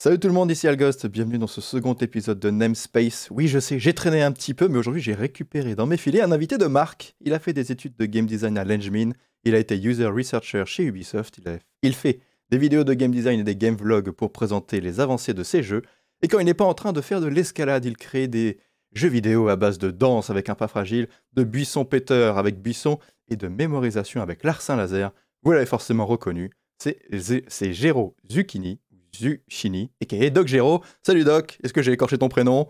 Salut tout le monde, ici Alghost, bienvenue dans ce second épisode de Namespace. Oui, je sais, j'ai traîné un petit peu, mais aujourd'hui j'ai récupéré dans mes filets un invité de marque. Il a fait des études de game design à Lengemin, il a été user researcher chez Ubisoft, il, fait des vidéos de game design et des game vlogs pour présenter les avancées de ses jeux. Et quand il n'est pas en train de faire de l'escalade, il crée des jeux vidéo à base de danse avec un pas fragile, de buisson péteur avec buisson et de mémorisation avec larcin laser. Vous l'avez forcément reconnu, c'est Géro Zucchini, Zucchini, et Doc Géro. Salut Doc, est-ce que j'ai écorché ton prénom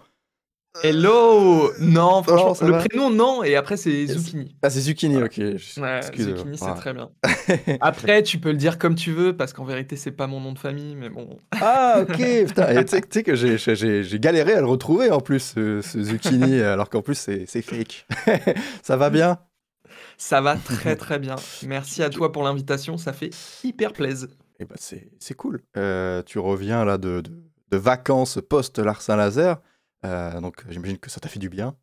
Hello Non, franchement, ça le va prénom, non, et après, c'est. Zucchini. Ah, c'est Zucchini, ok. Ouais, Excuse-moi. Zucchini, c'est Ah. très bien. Après, tu peux le dire comme tu veux, parce qu'en vérité, c'est pas mon nom de famille, mais bon. Ah, ok, putain. Et tu sais- tu sais que j'ai- j'ai j'ai galéré à le retrouver en plus, ce, ce Zucchini, alors qu'en plus c'est c'est fake. ça va bien? Ça va très très bien. Merci à toi pour l'invitation, ça fait hyper plaisir. Eh ben, c'est c'est cool. Euh, tu reviens là de, de, de vacances post-Larsin Laser. Euh, donc j'imagine que ça t'a fait du bien.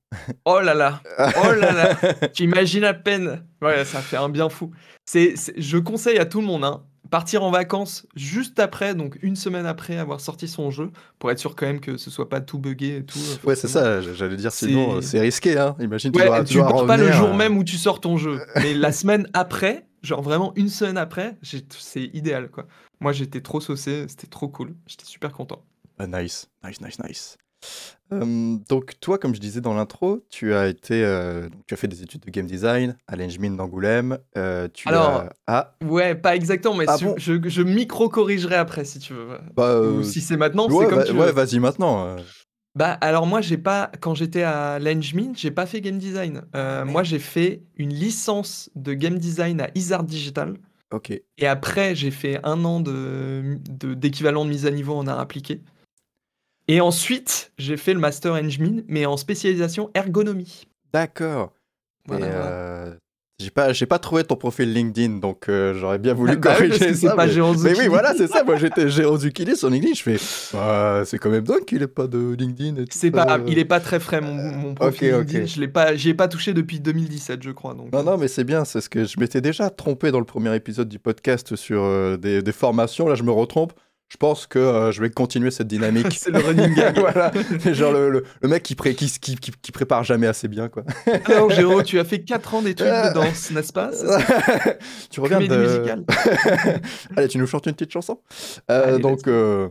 Oh là là Oh là là J'imagine à peine. Ouais, ça fait un bien fou. C'est, je conseille à tout le monde, hein, partir en vacances juste après, donc une semaine après avoir sorti son jeu, pour être sûr quand même que ce soit pas tout buggé et tout. euh, Ouais, c'est ça, j'allais dire, sinon C'est- euh, risqué. Hein. Imagine, tu Ouais, dois, tu dois pars pas le jour euh, même où tu sors ton jeu, mais la semaine après, genre vraiment une semaine après, c'est idéal quoi. Moi j'étais trop saucé, c'était trop cool, j'étais super content. Ah, nice, nice, nice, nice. Euh, donc toi, comme je disais dans l'intro, tu as été, euh, tu as fait des études de game design à l'Engmin d'Angoulême. Euh, tu Alors, as... ah, Ouais, pas exactement, mais Ah bon? je, je micro-corrigerai après si tu veux. bah, Ou euh, si c'est maintenant, ouais, c'est comme tu ouais, vas-y maintenant. Bah alors moi j'ai pas quand j'étais à l'Engmin, j'ai pas fait game design. Euh, moi j'ai fait une licence de game design à Isard Digital Ok. et après j'ai fait un an de de- d'équivalent de, mise à niveau en art appliqué. Et ensuite j'ai fait le master Engmin mais en spécialisation ergonomie. D'accord. Voilà, Et, voilà. euh, j'ai pas, j'ai pas trouvé ton profil LinkedIn, donc euh, j'aurais bien voulu Ah bah corriger ça. pas mais... Oui, voilà, c'est ça. Moi, j'étais Géro Zucchini sur LinkedIn. Je fais, bah, c'est quand même dingue qu'il ait pas de LinkedIn. et tout C'est pas il est pas très frais mon, mon profil. LinkedIn, je l'ai pas j'y ai pas touché depuis 2017 je crois donc. Non, non, mais c'est bien, c'est ce que je m'étais déjà trompé dans le premier épisode du podcast sur euh, des, des formations. Là, je me retrompe. Je pense que euh, je vais continuer cette dynamique. c'est le running gag. voilà, genre le, le- le mec qui, pré- qui, qui, qui- qui prépare jamais assez bien, quoi. Alors Géraud, tu as fait 4 ans d'études de danse, n'est-ce pas? Tu reviens de... musicale. Allez, tu nous chantes une petite chanson? Euh, Allez, Donc, euh,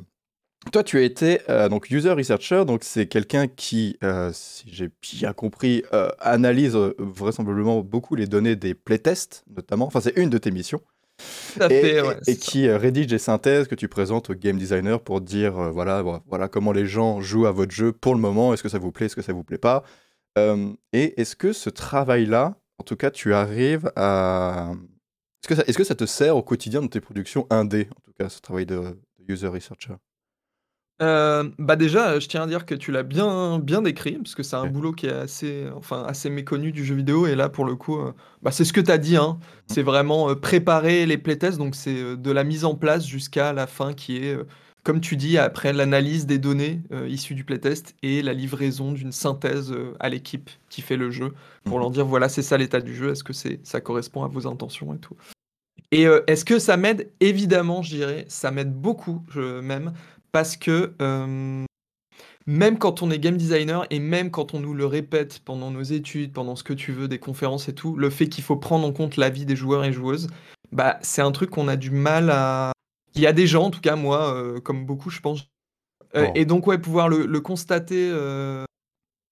toi, tu as été euh, donc user researcher, donc c'est quelqu'un qui, euh, si j'ai bien compris, euh, analyse euh, vraisemblablement beaucoup les données des playtests, notamment. Enfin, c'est une de tes missions. Et, fait, ouais, qui euh, rédige des synthèses que tu présentes aux game designers pour dire euh, voilà, vo- voilà comment les gens jouent à votre jeu pour le moment, est-ce que ça vous plaît, est-ce que ça vous plaît pas? Euh, et est-ce que ce travail-là, en tout cas, tu arrives à. Est-ce que, ça, est-ce que ça te sert au quotidien dans tes productions indé, en tout cas, ce travail de, de user researcher? Euh, bah déjà, je tiens à dire que tu l'as bien, bien décrit, parce que c'est un Ok. boulot qui est assez, enfin, assez méconnu du jeu vidéo, et là, pour le coup, euh, bah, c'est ce que tu as dit, hein. Mhm. c'est vraiment euh, préparer les playtests, donc c'est euh, de la mise en place jusqu'à la fin qui est, euh, comme tu dis, après l'analyse des données euh, issues du playtest et la livraison d'une synthèse euh, à l'équipe qui fait le jeu, pour Mhm. leur dire, voilà, c'est ça l'état du jeu, est-ce que c'est, ça correspond à vos intentions et tout? Et euh, est-ce que ça m'aide? Évidemment, je dirais, ça m'aide beaucoup, je, même, parce que euh, même quand on est game designer et même quand on nous le répète pendant nos études, pendant ce que tu veux, des conférences et tout, le fait qu'il faut prendre en compte l'avis des joueurs et joueuses, bah, c'est un truc qu'on a du mal à... Il y a des gens, en tout cas moi, euh, comme beaucoup, je pense. Euh. Et donc, ouais, pouvoir le, le constater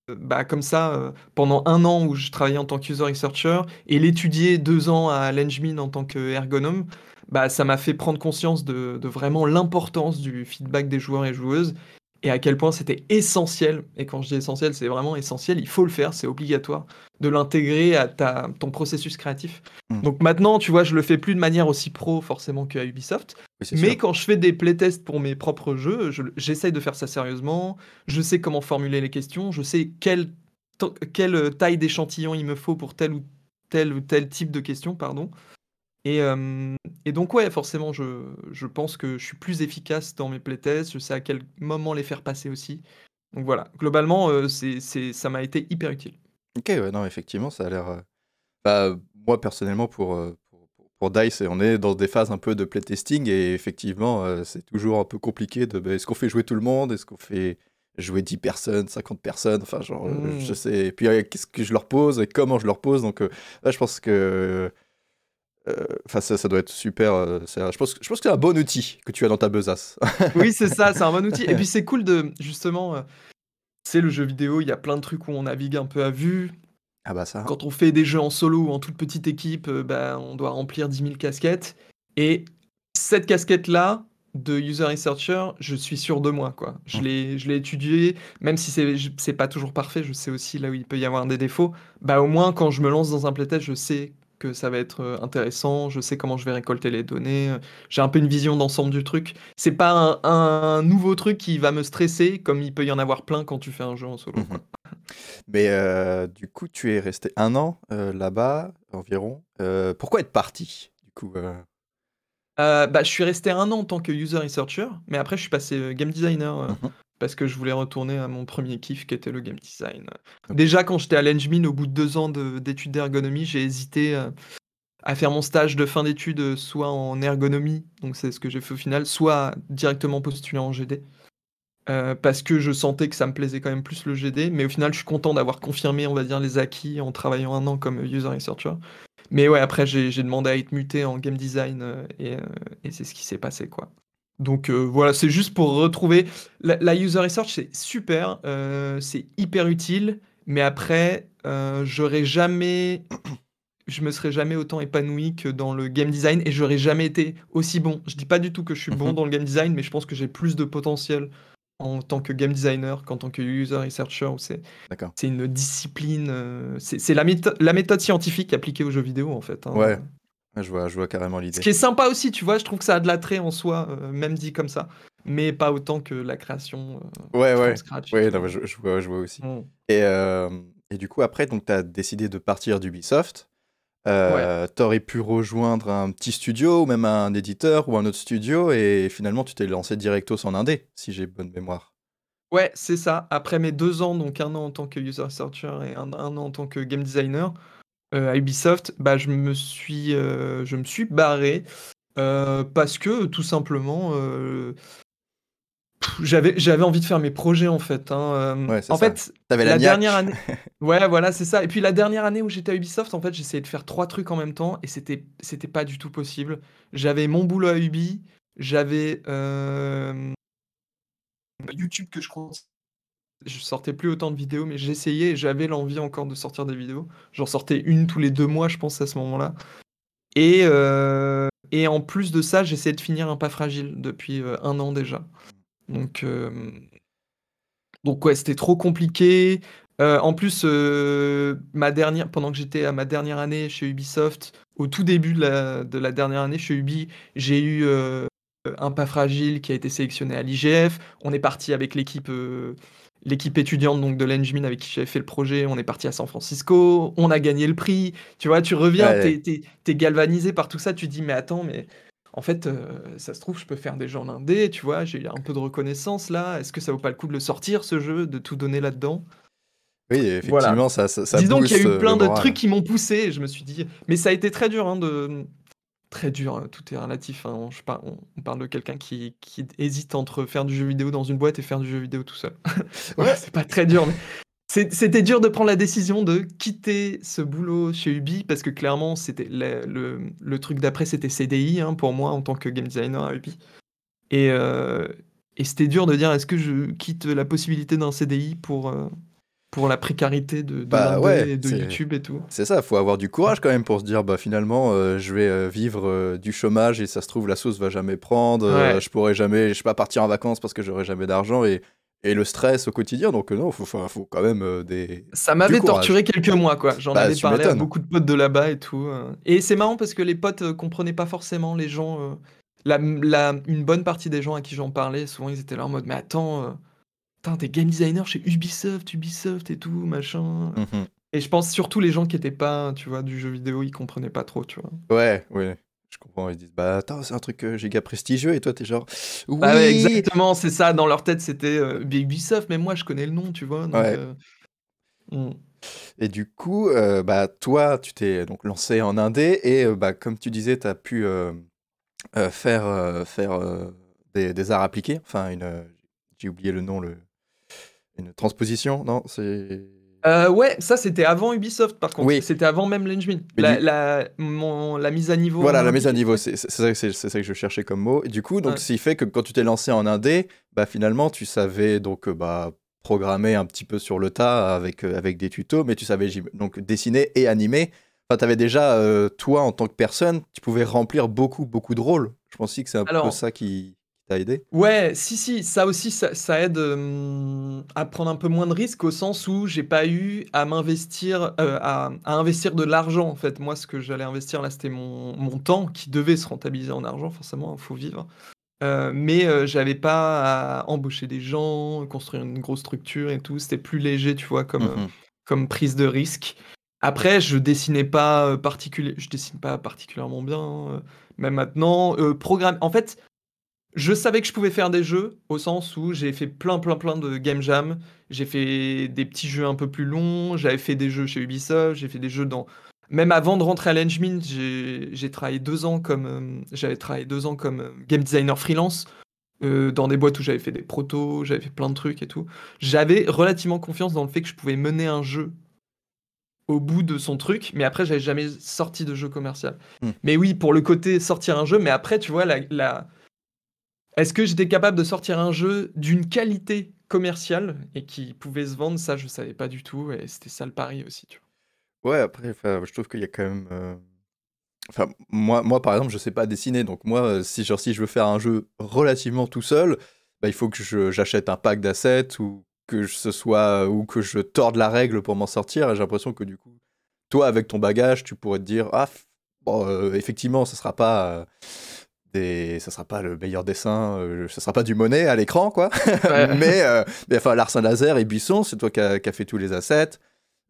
bah, comme ça euh, pendant un an où je travaillais en tant que user researcher et l'étudier deux ans à l'Engmin en tant qu'ergonome, bah, ça m'a fait prendre conscience de, de vraiment l'importance du feedback des joueurs et joueuses et à quel point c'était essentiel. Et quand je dis essentiel, c'est vraiment essentiel, il faut le faire, c'est obligatoire de l'intégrer à ta, ton processus créatif. Mm. Donc maintenant, tu vois, je le fais plus de manière aussi pro forcément qu'à Ubisoft, Oui, mais sûr. quand je fais des playtests pour mes propres jeux, je- j'essaye de faire ça sérieusement. Je sais comment formuler les questions. Je sais quelle, quelle taille d'échantillon il me faut pour tel ou tel ou tel type de question, pardon. Et, euh, et donc ouais, forcément, je, je pense que je suis plus efficace dans mes playtests. Je sais à quel moment les faire passer aussi. Donc voilà, globalement, euh, c'est, c'est, ça m'a été hyper utile. Ok, ouais, non, effectivement, ça a l'air. euh, Bah, moi, personnellement, pour, pour, DICE, on est dans des phases un peu de playtesting et effectivement, c'est toujours un peu compliqué de bah, est-ce qu'on fait jouer tout le monde? Est-ce qu'on fait jouer 10 personnes, 50 personnes? Enfin, genre, euh, Mmh. je sais. Et puis, euh, qu'est-ce que je leur pose et comment je leur pose? Donc, euh, là, je pense que. Euh, Enfin, ça, ça doit être super. euh, un- je pense, que- je pense que c'est un bon outil que tu as dans ta besace. Oui, c'est ça, c'est un bon outil. Et puis c'est cool de, justement, euh, c'est le jeu vidéo, il y a plein de trucs où on navigue un peu à vue. ah bah ça. Quand on fait des jeux en solo ou en toute petite équipe, bah, on doit remplir 10 000 casquettes. Et cette casquette-là, de user researcher, je suis sûr de moi. Quoi. Je Mm. l'ai je l'ai étudié, même si c'est pas toujours parfait, je sais aussi là où il peut y avoir des défauts. Bah, au moins, quand je me lance dans un playtest, je sais que ça va être euh, intéressant, je sais comment je vais récolter les données, euh, j'ai un peu une vision d'ensemble du truc. C'est pas un, un nouveau truc qui va me stresser, comme il peut y en avoir plein quand tu fais un jeu en solo. Mhm. Mais euh, du coup, tu es resté un an euh, là-bas environ. Euh, pourquoi être parti Du coup, bah, je suis resté un an en tant que user researcher, mais après je suis passé game designer Mhm. Parce que je voulais retourner à mon premier kiff qui était le game design. Déjà quand j'étais à l'Engmin, au bout de deux ans de- d'études d'ergonomie, j'ai hésité euh, à faire mon stage de fin d'études euh, soit en ergonomie, donc c'est ce que j'ai fait au final, soit directement postuler en GD. Euh, parce que je sentais que ça me plaisait quand même plus le GD, mais au final je suis content d'avoir confirmé, on va dire, les acquis en travaillant un an comme user researcher. Mais ouais, après, j'ai demandé à être muté en game design et, et c'est ce qui s'est passé, quoi. Donc euh, voilà, c'est juste pour retrouver. La, la user research, c'est super, euh, c'est hyper utile, mais après, euh, j'aurais jamais. Je me serais jamais autant épanoui que dans le game design et j'aurais jamais été aussi bon. Je dis pas du tout que je suis bon Mhm. dans le game design, mais je pense que j'ai plus de potentiel en tant que game designer qu'en tant que user researcher c'est une discipline, euh, c'est la méthode scientifique appliquée aux jeux vidéo en fait. hein. Ouais. Ouais, Je vois, je vois carrément Ce l'idée. qui est sympa aussi, tu vois, je trouve que ça a de l'attrait en soi, euh, même dit comme ça, mais pas autant que la création euh, Ouais, ouais. scratch. Ouais, non, je, je vois, je vois aussi. Mm. Et, euh, et du coup, après, tu as décidé de partir d'Ubisoft. Euh, Tu aurais pu rejoindre un petit studio ou même un éditeur ou un autre studio et finalement tu t'es lancé directos en indé, si j'ai bonne mémoire. Ouais, c'est ça. Après mes deux ans, donc un an en tant que user researcher et un, un an en tant que game designer à Ubisoft, bah, je, me suis, euh, je me suis barré euh, parce que tout simplement, euh, j'avais, j'avais envie de faire mes projets en fait. hein, euh. Ouais, en ça. fait, T'avais la dernière année. Ouais, voilà, c'est ça. Et puis la dernière année où j'étais à Ubisoft, en fait, j'essayais de faire trois trucs en même temps et c'était, c'était pas du tout possible. J'avais mon boulot à Ubi, j'avais euh, YouTube que je crois. Je sortais plus autant de vidéos, mais j'essayais et j'avais l'envie encore de sortir des vidéos. J'en sortais une tous les deux mois, je pense, à ce moment-là. Et, euh, et en plus de ça, j'essayais de finir un pas fragile depuis euh, un an déjà. Donc, euh, donc ouais, c'était trop compliqué. En plus, ma dernière, pendant que j'étais à ma dernière année chez Ubisoft, au tout début de la, de la dernière année chez Ubi, j'ai eu un pas fragile qui a été sélectionné à l'IGF. On est parti avec l'équipe l'équipe étudiante donc de l'Engmin avec qui j'avais fait le projet. On est parti à San Francisco. On a gagné le prix. Tu vois, tu reviens, Ouais. t'es, galvanisé par tout ça. Tu te dis, mais attends, mais en fait, euh, ça se trouve, je peux faire des jeux en indé. Tu vois, j'ai un peu de reconnaissance là. Est-ce que ça vaut pas le coup de le sortir, ce jeu, de tout donner là-dedans? Oui, effectivement, ça, ça, ça Disons qu'il y a eu euh, plein le de trucs qui m'ont poussé. je me suis dit, mais ça a été très dur hein, de. Très dur, hein, tout est relatif. hein. Je par- on, on parle de quelqu'un qui, qui hésite entre faire du jeu vidéo dans une boîte et faire du jeu vidéo tout seul. Ouais. Ouais, c'est pas très dur, mais c'est- c'était dur de prendre la décision de quitter ce boulot chez Ubi parce que clairement, c'était le, le- le truc d'après, c'était CDI hein, pour moi en tant que game designer à Ubi. Et, euh, et c'était dur de dire est-ce que je quitte la possibilité d'un CDI pour, euh, pour la précarité de, de Bah l'indé ouais, et de c'est- YouTube et tout. C'est ça, faut avoir du courage quand même pour se dire bah finalement euh, je vais euh, vivre euh, du chômage et ça se trouve la sauce va jamais prendre, euh, Ouais. je pourrai jamais, je sais pas partir en vacances parce que j'aurai jamais d'argent et, et le stress au quotidien donc euh, non faut, faut, quand même euh, des Ça m'avait torturé quelques mois, quoi. J'en Bah, avais parlé à beaucoup de potes de là-bas et tout. euh. Et c'est marrant parce que les potes euh, comprenaient pas forcément les gens. euh, la, la- une bonne partie des gens à qui j'en parlais, souvent ils étaient là en mode Mais attends, euh, putain, t'es game designer chez Ubisoft, Ubisoft et tout, machin. Mhm. Et je pense surtout les gens qui étaient pas, tu vois, du jeu vidéo, ils comprenaient pas trop, tu vois. Ouais, ouais. Je comprends, ils disent bah attends, c'est un truc euh, giga prestigieux et toi t'es genre oui. Bah ouais, exactement, c'est ça. Dans leur tête, c'était euh, Ubisoft, mais moi je connais le nom, tu vois. donc, Ouais. euh, mm. Et du coup, euh, bah, toi, tu t'es donc lancé en indé et euh, bah, comme tu disais, tu as pu faire, faire des, des arts appliqués. Enfin, une, j'ai oublié le nom, le, une transposition, non C'est. Euh, ouais, ça c'était avant Ubisoft par contre. Oui. C'était avant même l'engine. Mais La, du- la, mon- la mise à niveau. Voilà, la mise à niveau, c'est ça, que je cherchais comme mot. Et du coup, donc, Ouais. ce qui fait que quand tu t'es lancé en indé, bah, finalement, tu savais donc euh, bah, programmer un petit peu sur le tas avec, euh, avec des tutos, mais tu savais donc dessiner et animer. Enfin, tu avais déjà, euh, toi, en tant que personne, tu pouvais remplir beaucoup, beaucoup de rôles. Je pense aussi que c'est un peu Alors- ça qui t'a aidé? Ouais, si, si, ça aussi, ça, ça aide euh, à prendre un peu moins de risques au sens où j'ai pas eu à m'investir, euh, à, à investir de l'argent en fait. Moi, ce que j'allais investir là, c'était mon, mon temps qui devait se rentabiliser en argent, forcément, il faut vivre. Euh, mais j'avais pas à embaucher des gens, construire une grosse structure et tout. C'était plus léger, tu vois, comme, Mhm. comme prise de risque. Après, je dessinais pas particulier, je dessine pas particulièrement bien, hein, même maintenant. Euh, programme, en fait, je savais que je pouvais faire des jeux au sens où j'ai fait plein, plein, plein de game jam. J'ai fait des petits jeux un peu plus longs. J'avais fait des jeux chez Ubisoft. J'ai fait des jeux dans. Même avant de rentrer à l'Engmin, j'ai travaillé deux ans comme euh, j'avais travaillé deux ans comme euh, game designer freelance euh, dans des boîtes où j'avais fait des protos, j'avais fait plein de trucs et tout. J'avais relativement confiance dans le fait que je pouvais mener un jeu au bout de son truc, mais après j'avais jamais sorti de jeu commercial. Hmm. Mais oui, pour le côté sortir un jeu, mais après tu vois la, la... est-ce que j'étais capable de sortir un jeu d'une qualité commerciale et qui pouvait se vendre, ça je savais pas du tout et c'était ça le pari aussi. Tu vois. Ouais, après, je trouve qu'il y a quand même. euh, moi, moi, par exemple, je sais pas dessiner. Donc, moi, euh, si, genre, je veux faire un jeu relativement tout seul, bah, il faut que j'achète un pack d'assets ou que ce soit ou que je torde la règle pour m'en sortir. Et j'ai l'impression que du coup, toi, avec ton bagage, tu pourrais te dire ah, euh, effectivement, ça sera pas. Des... Ça sera pas le meilleur dessin, euh, ça sera pas du monnaie à l'écran, quoi. Ouais. mais, euh, mais enfin, Larsen Laser et Buisson, c'est toi qui as fait tous les assets,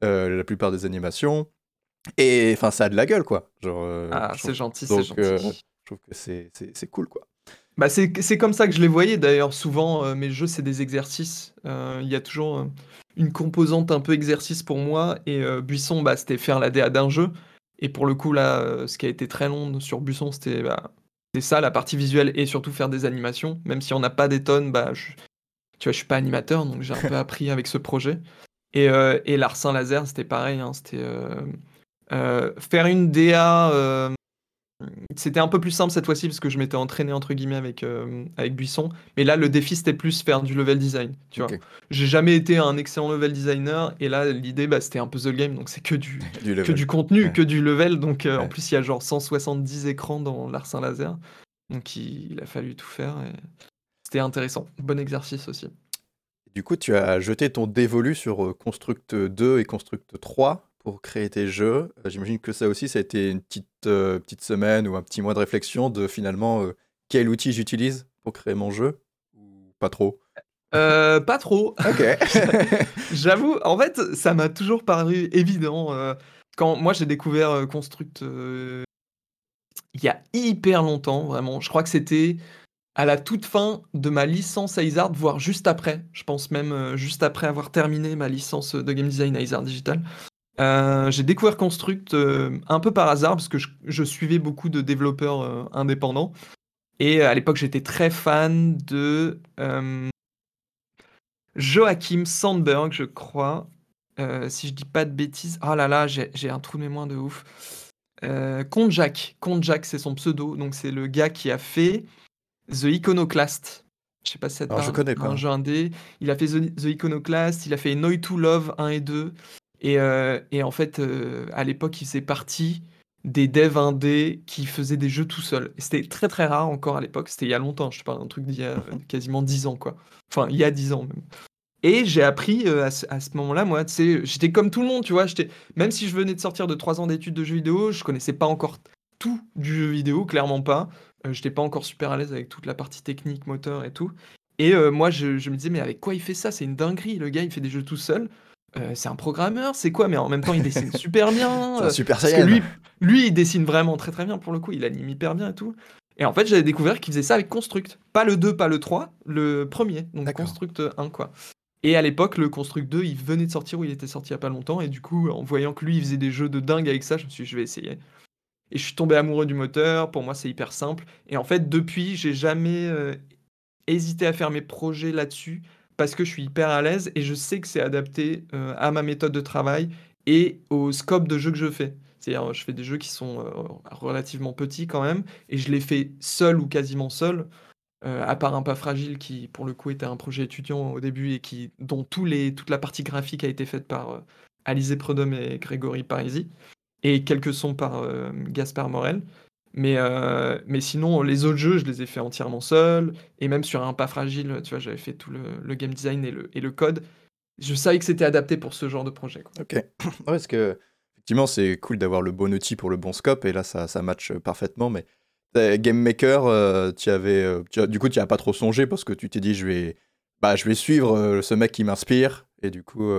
euh, la plupart des animations. Et enfin, ça a de la gueule, quoi. Genre, euh, Ah, c'est gentil, c'est gentil. euh, je trouve que c'est- cool, quoi. Bah c'est c'est comme ça que je les voyais d'ailleurs. Souvent, euh, mes jeux, c'est des exercices. Euh, Il y a toujours euh, une composante un peu exercice pour moi. Et euh, Buisson, bah, c'était faire la DA d'un jeu. Et pour le coup, là, euh, ce qui a été très long sur Buisson, c'était bah, c'était ça, la partie visuelle et surtout faire des animations. Même si on n'a pas des tonnes, bah, je, tu vois, je suis pas animateur, donc j'ai un peu appris avec ce projet. Et, euh, et Larsin Laser, c'était pareil. hein, c'était euh, euh, faire une DA. C'était un peu plus simple cette fois-ci parce que je m'étais entraîné entre guillemets avec, euh, avec Buisson. Mais là, le défi c'était plus faire du level design. Tu vois, j'ai jamais été un excellent level designer et là l'idée bah, c'était un puzzle game donc c'est que du Du que du contenu, Ouais. que du level. Donc euh, en plus il y a genre 170 écrans dans Larsin Laser. Donc il, il a fallu tout faire et c'était intéressant. Bon exercice aussi. Du coup, tu as jeté ton dévolu sur euh, Construct 2 et Construct 3 pour créer tes jeux. Euh, J'imagine que ça aussi, ça a été une petite, euh, petite semaine ou un petit mois de réflexion de finalement euh, quel outil j'utilise pour créer mon jeu ou pas trop? Euh, pas trop. Ok. J'avoue, en fait, ça m'a toujours paru évident. quand moi j'ai découvert Construct il y a hyper longtemps, vraiment. Je crois que c'était à la toute fin de ma licence à Isard, voire juste après. Je pense même juste après avoir terminé ma licence de game design à Isard Digital. Euh, j'ai découvert Construct euh, un peu par hasard parce que je, je suivais beaucoup de développeurs euh, indépendants. Et à l'époque, j'étais très fan de Joachim Sandberg, je crois. Si je dis pas de bêtises. Oh là là, j'ai un trou de mémoire de ouf. Comte Jack. Comte Jack, c'est son pseudo. Donc, c'est le gars qui a fait The Iconoclast. Je sais pas si ça te Alors, je parle, connais pas. Un jeu indé. Il a fait The, The Iconoclast, il a fait Noy to Love 1 et 2. Et, euh, et en fait, euh, à l'époque, il faisait partie des devs indés qui faisaient des jeux tout seul. Et C'était très très rare encore à l'époque. C'était il y a longtemps. Je te parle d'un truc d'il y a quasiment 10 ans, quoi. Enfin, il y a 10 ans même. Et j'ai appris euh, à ce, à ce moment-là, moi, tu sais, j'étais comme tout le monde, tu vois. j'étais- Même si je venais de sortir de 3 ans d'études de jeux vidéo, je connaissais pas encore tout du jeu vidéo, clairement pas. Euh, j'étais pas encore super à l'aise avec toute la partie technique, moteur et tout. Et euh, moi, je, je me disais, mais avec quoi il fait ça? C'est une dinguerie. Le gars, il fait des jeux tout seul. Euh, c'est un programmeur, c'est quoi? Mais en même temps, il dessine super bien. C'est un euh, Super parce que lui, lui, il dessine vraiment très très bien pour le coup. Il anime hyper bien et tout. Et en fait, j'avais découvert qu'il faisait ça avec Construct. Pas le 2, pas le 3, le premier. Donc. Construct 1, quoi. Et à l'époque, le Construct 2, il venait de sortir ou il était sorti il y a pas longtemps. Et du coup, en voyant que lui, il faisait des jeux de dingue avec ça, je me suis dit, je vais essayer. Et je suis tombé amoureux du moteur. Pour moi, c'est hyper simple. Et en fait, depuis, j'ai jamais euh, hésité à faire mes projets là-dessus parce que je suis hyper à l'aise et je sais que c'est adapté euh, à ma méthode de travail et au scope de jeu que je fais. C'est-à-dire, je fais des jeux qui sont euh, relativement petits quand même, et je les fais seul ou quasiment seul, euh, à part un pas fragile qui, pour le coup, était un projet étudiant au début et qui, dont tous les, toute la partie graphique a été faite par Alizé Prudhomme et Grégory Parisi, et quelques sons par Gaspard Morel. Mais, mais sinon, les autres jeux, je les ai fait entièrement seul, et même sur un pas fragile, tu vois, j'avais fait tout le, le, game design et le, et le code. Je savais que c'était adapté pour ce genre de projet. Quoi. Ok. Ouais, parce que effectivement, c'est cool d'avoir le bon outil pour le bon scope, et là, ça, ça match parfaitement. Mais Game Maker, euh, tu avais, euh, du coup, tu as pas trop songé parce que tu t'es dit, je vais, bah, je vais suivre euh, ce mec qui m'inspire, et du coup,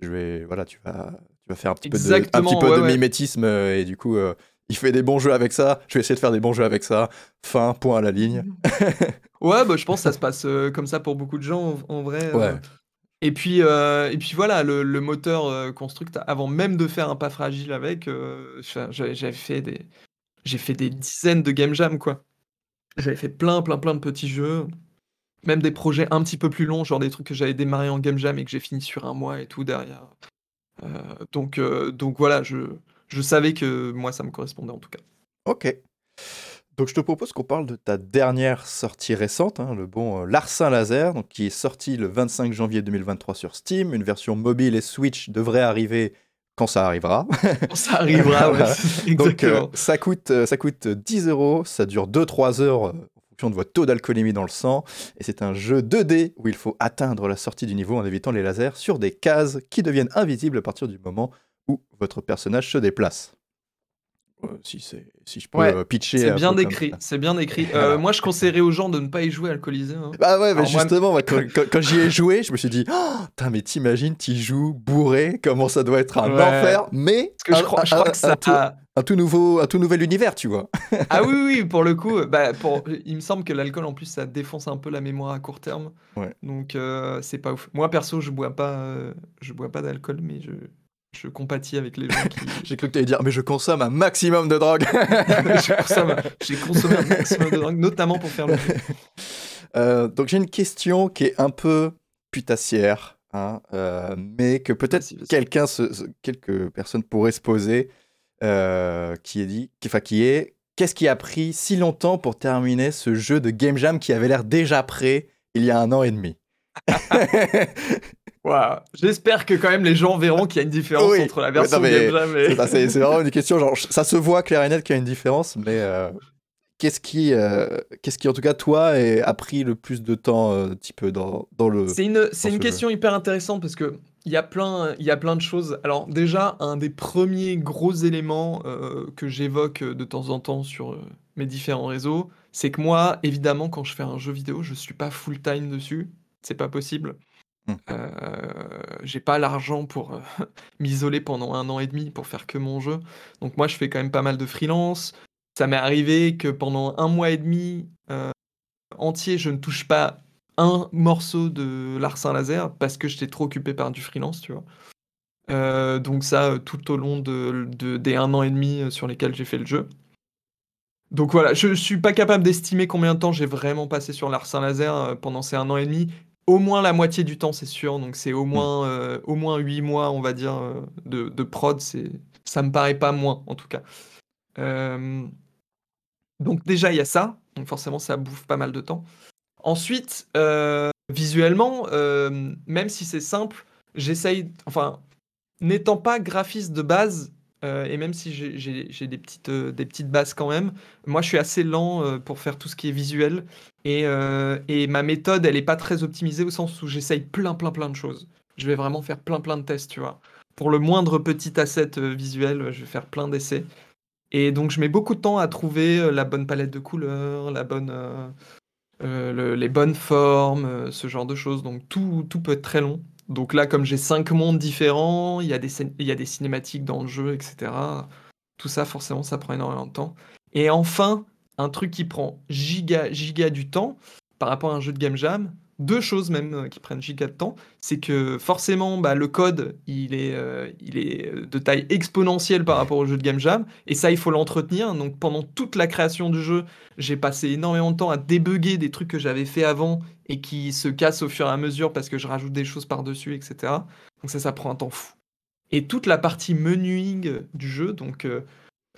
je vais, voilà, tu vas, tu vas faire un petit peu de, un petit peu de mimétisme, et du coup, il fait des bons jeux avec ça, je vais essayer de faire des bons jeux avec ça. Fin, point à la ligne. ouais, bah, je pense que ça se passe comme ça pour beaucoup de gens en, vrai. Ouais. Et puis, euh, et puis voilà, le, moteur euh, Construct, avant même de faire un pas fragile avec, euh, j'avais fait des, j'ai fait des dizaines de game jam quoi. J'avais fait plein, plein, plein de petits jeux, même des projets un petit peu plus longs, genre des trucs que j'avais démarré en game jam et que j'ai fini sur un mois et tout derrière. donc, donc voilà, je, je savais que moi ça me correspondait en tout cas. Ok. Donc je te propose qu'on parle de ta dernière sortie récente, hein, le bon euh, Larsin Laser, donc, qui est sorti le 25 janvier 2023 sur Steam. Une version mobile et Switch devrait arriver quand ça arrivera. Quand ça arrivera, ouais, Donc euh, ça, coûte, euh, ça coûte 10 euros, ça dure 2-3 heures en fonction de votre taux d'alcoolémie dans le sang. Et c'est un jeu 2D où il faut atteindre la sortie du niveau en évitant les lasers sur des cases qui deviennent invisibles à partir du moment où votre personnage se déplace. Euh, si, si je peux euh, pitcher. C'est bien décrit. C'est bien décrit. Euh, moi, je conseillerais aux gens de ne pas y jouer alcoolisé. Hein. Bah ouais, mais justement, quand, j'y ai joué, je me suis dit, oh, mais t'imagines, t'y joues bourré, comment ça doit être un enfer, mais Parce que je, crois, je crois que ça un tout nouveau, un tout nouvel univers, tu vois. ah oui, oui, pour le coup, bah, pour, il me semble que l'alcool en plus ça défonce un peu la mémoire à court terme. Ouais. Donc c'est pas ouf. Moi perso, je bois pas, je bois pas d'alcool, mais je, je compatis avec les gens qui. J'ai cru que tu allais dire, mais je consomme un maximum de drogue. j'ai consommé un maximum de drogue, notamment pour faire le jeu. Euh, donc j'ai une question qui est un peu putassière, hein, euh, mais que peut-être quelqu'un, quelques personnes pourraient se poser, euh, qui est dit, qui, enfin, qui est, qu'est-ce qui a pris si longtemps pour terminer ce jeu de game jam qui avait l'air déjà prêt il y a un an et demi? J'espère que quand même les gens verront qu'il y a une différence entre la version Game Jam et... C'est vraiment une question, genre, ça se voit clair et net qu'il y a une différence, mais euh, qu'est-ce qui, euh, qu'est-ce qui, en tout cas, toi, a pris le plus de temps, euh, un petit peu, dans, dans le... C'est une, c'est une question hyper intéressante, parce que il y, a plein, il y a plein de choses. Alors déjà, un des premiers gros éléments que j'évoque de temps en temps sur mes différents réseaux, c'est que moi, évidemment, quand je fais un jeu vidéo, je suis pas full-time dessus. C'est pas possible. Mmh. Euh, j'ai pas l'argent pour euh, m'isoler pendant un an et demi pour faire que mon jeu. Donc moi, je fais quand même pas mal de freelance. Ça m'est arrivé que pendant un mois et demi euh, entier, je ne touche pas un morceau de Larsin Laser parce que j'étais trop occupé par du freelance, tu vois. donc ça, tout au long de, des un an et demi sur lesquels j'ai fait le jeu. Donc voilà, je, suis pas capable d'estimer combien de temps j'ai vraiment passé sur Larsin Laser pendant ces un an et demi au moins la moitié du temps, c'est sûr. Donc c'est au moins euh, au moins huit mois, on va dire, euh, de, de, prod. C'est ça me paraît pas moins, en tout cas. Euh, donc déjà il y a ça. Donc forcément ça bouffe pas mal de temps. Ensuite, visuellement, même si c'est simple, j'essaye. Enfin, n'étant pas graphiste de base, et même si j'ai des petites, des petites bases quand même, moi je suis assez lent pour faire tout ce qui est visuel. Euh, et, ma méthode, elle n'est pas très optimisée au sens où j'essaye plein, plein, plein de choses. Je vais vraiment faire plein, plein de tests, tu vois. Pour le moindre petit asset euh, visuel, je vais faire plein d'essais. Et donc, je mets beaucoup de temps à trouver euh, la bonne palette de couleurs, les bonnes formes, ce genre de choses. Donc, tout, tout peut être très long. Donc là, comme j'ai cinq mondes différents, il y, a des, il y a des cinématiques dans le jeu, etc. Tout ça, forcément, ça prend énormément de temps. Et enfin, un truc qui prend giga, giga du temps par rapport à un jeu de game jam, deux choses même euh, qui prennent giga de temps. C'est que forcément, bah, le code, il est, euh, il est de taille exponentielle par rapport au jeu de Game Jam. Et ça, il faut l'entretenir. Donc pendant toute la création du jeu, j'ai passé énormément de temps à débugger des trucs que j'avais fait avant et qui se cassent au fur et à mesure parce que je rajoute des choses par-dessus, etc. Donc ça, ça prend un temps fou. Et toute la partie menuing du jeu, donc euh,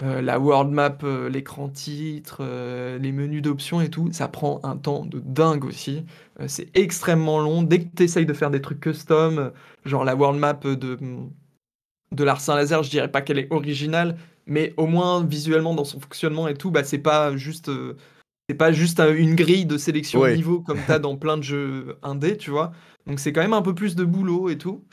euh, la world map, euh, l'écran titre, les menus d'options et tout, ça prend un temps de dingue aussi. c'est extrêmement long. Dès que tu essayes de faire des trucs custom, genre la world map de, de l'Arsen Laser, je dirais pas qu'elle est originale, mais au moins visuellement dans son fonctionnement et tout, bah, c'est pas juste. c'est pas juste une grille de sélection de niveau comme tu as dans plein de jeux indés, tu vois. Donc c'est quand même un peu plus de boulot et tout.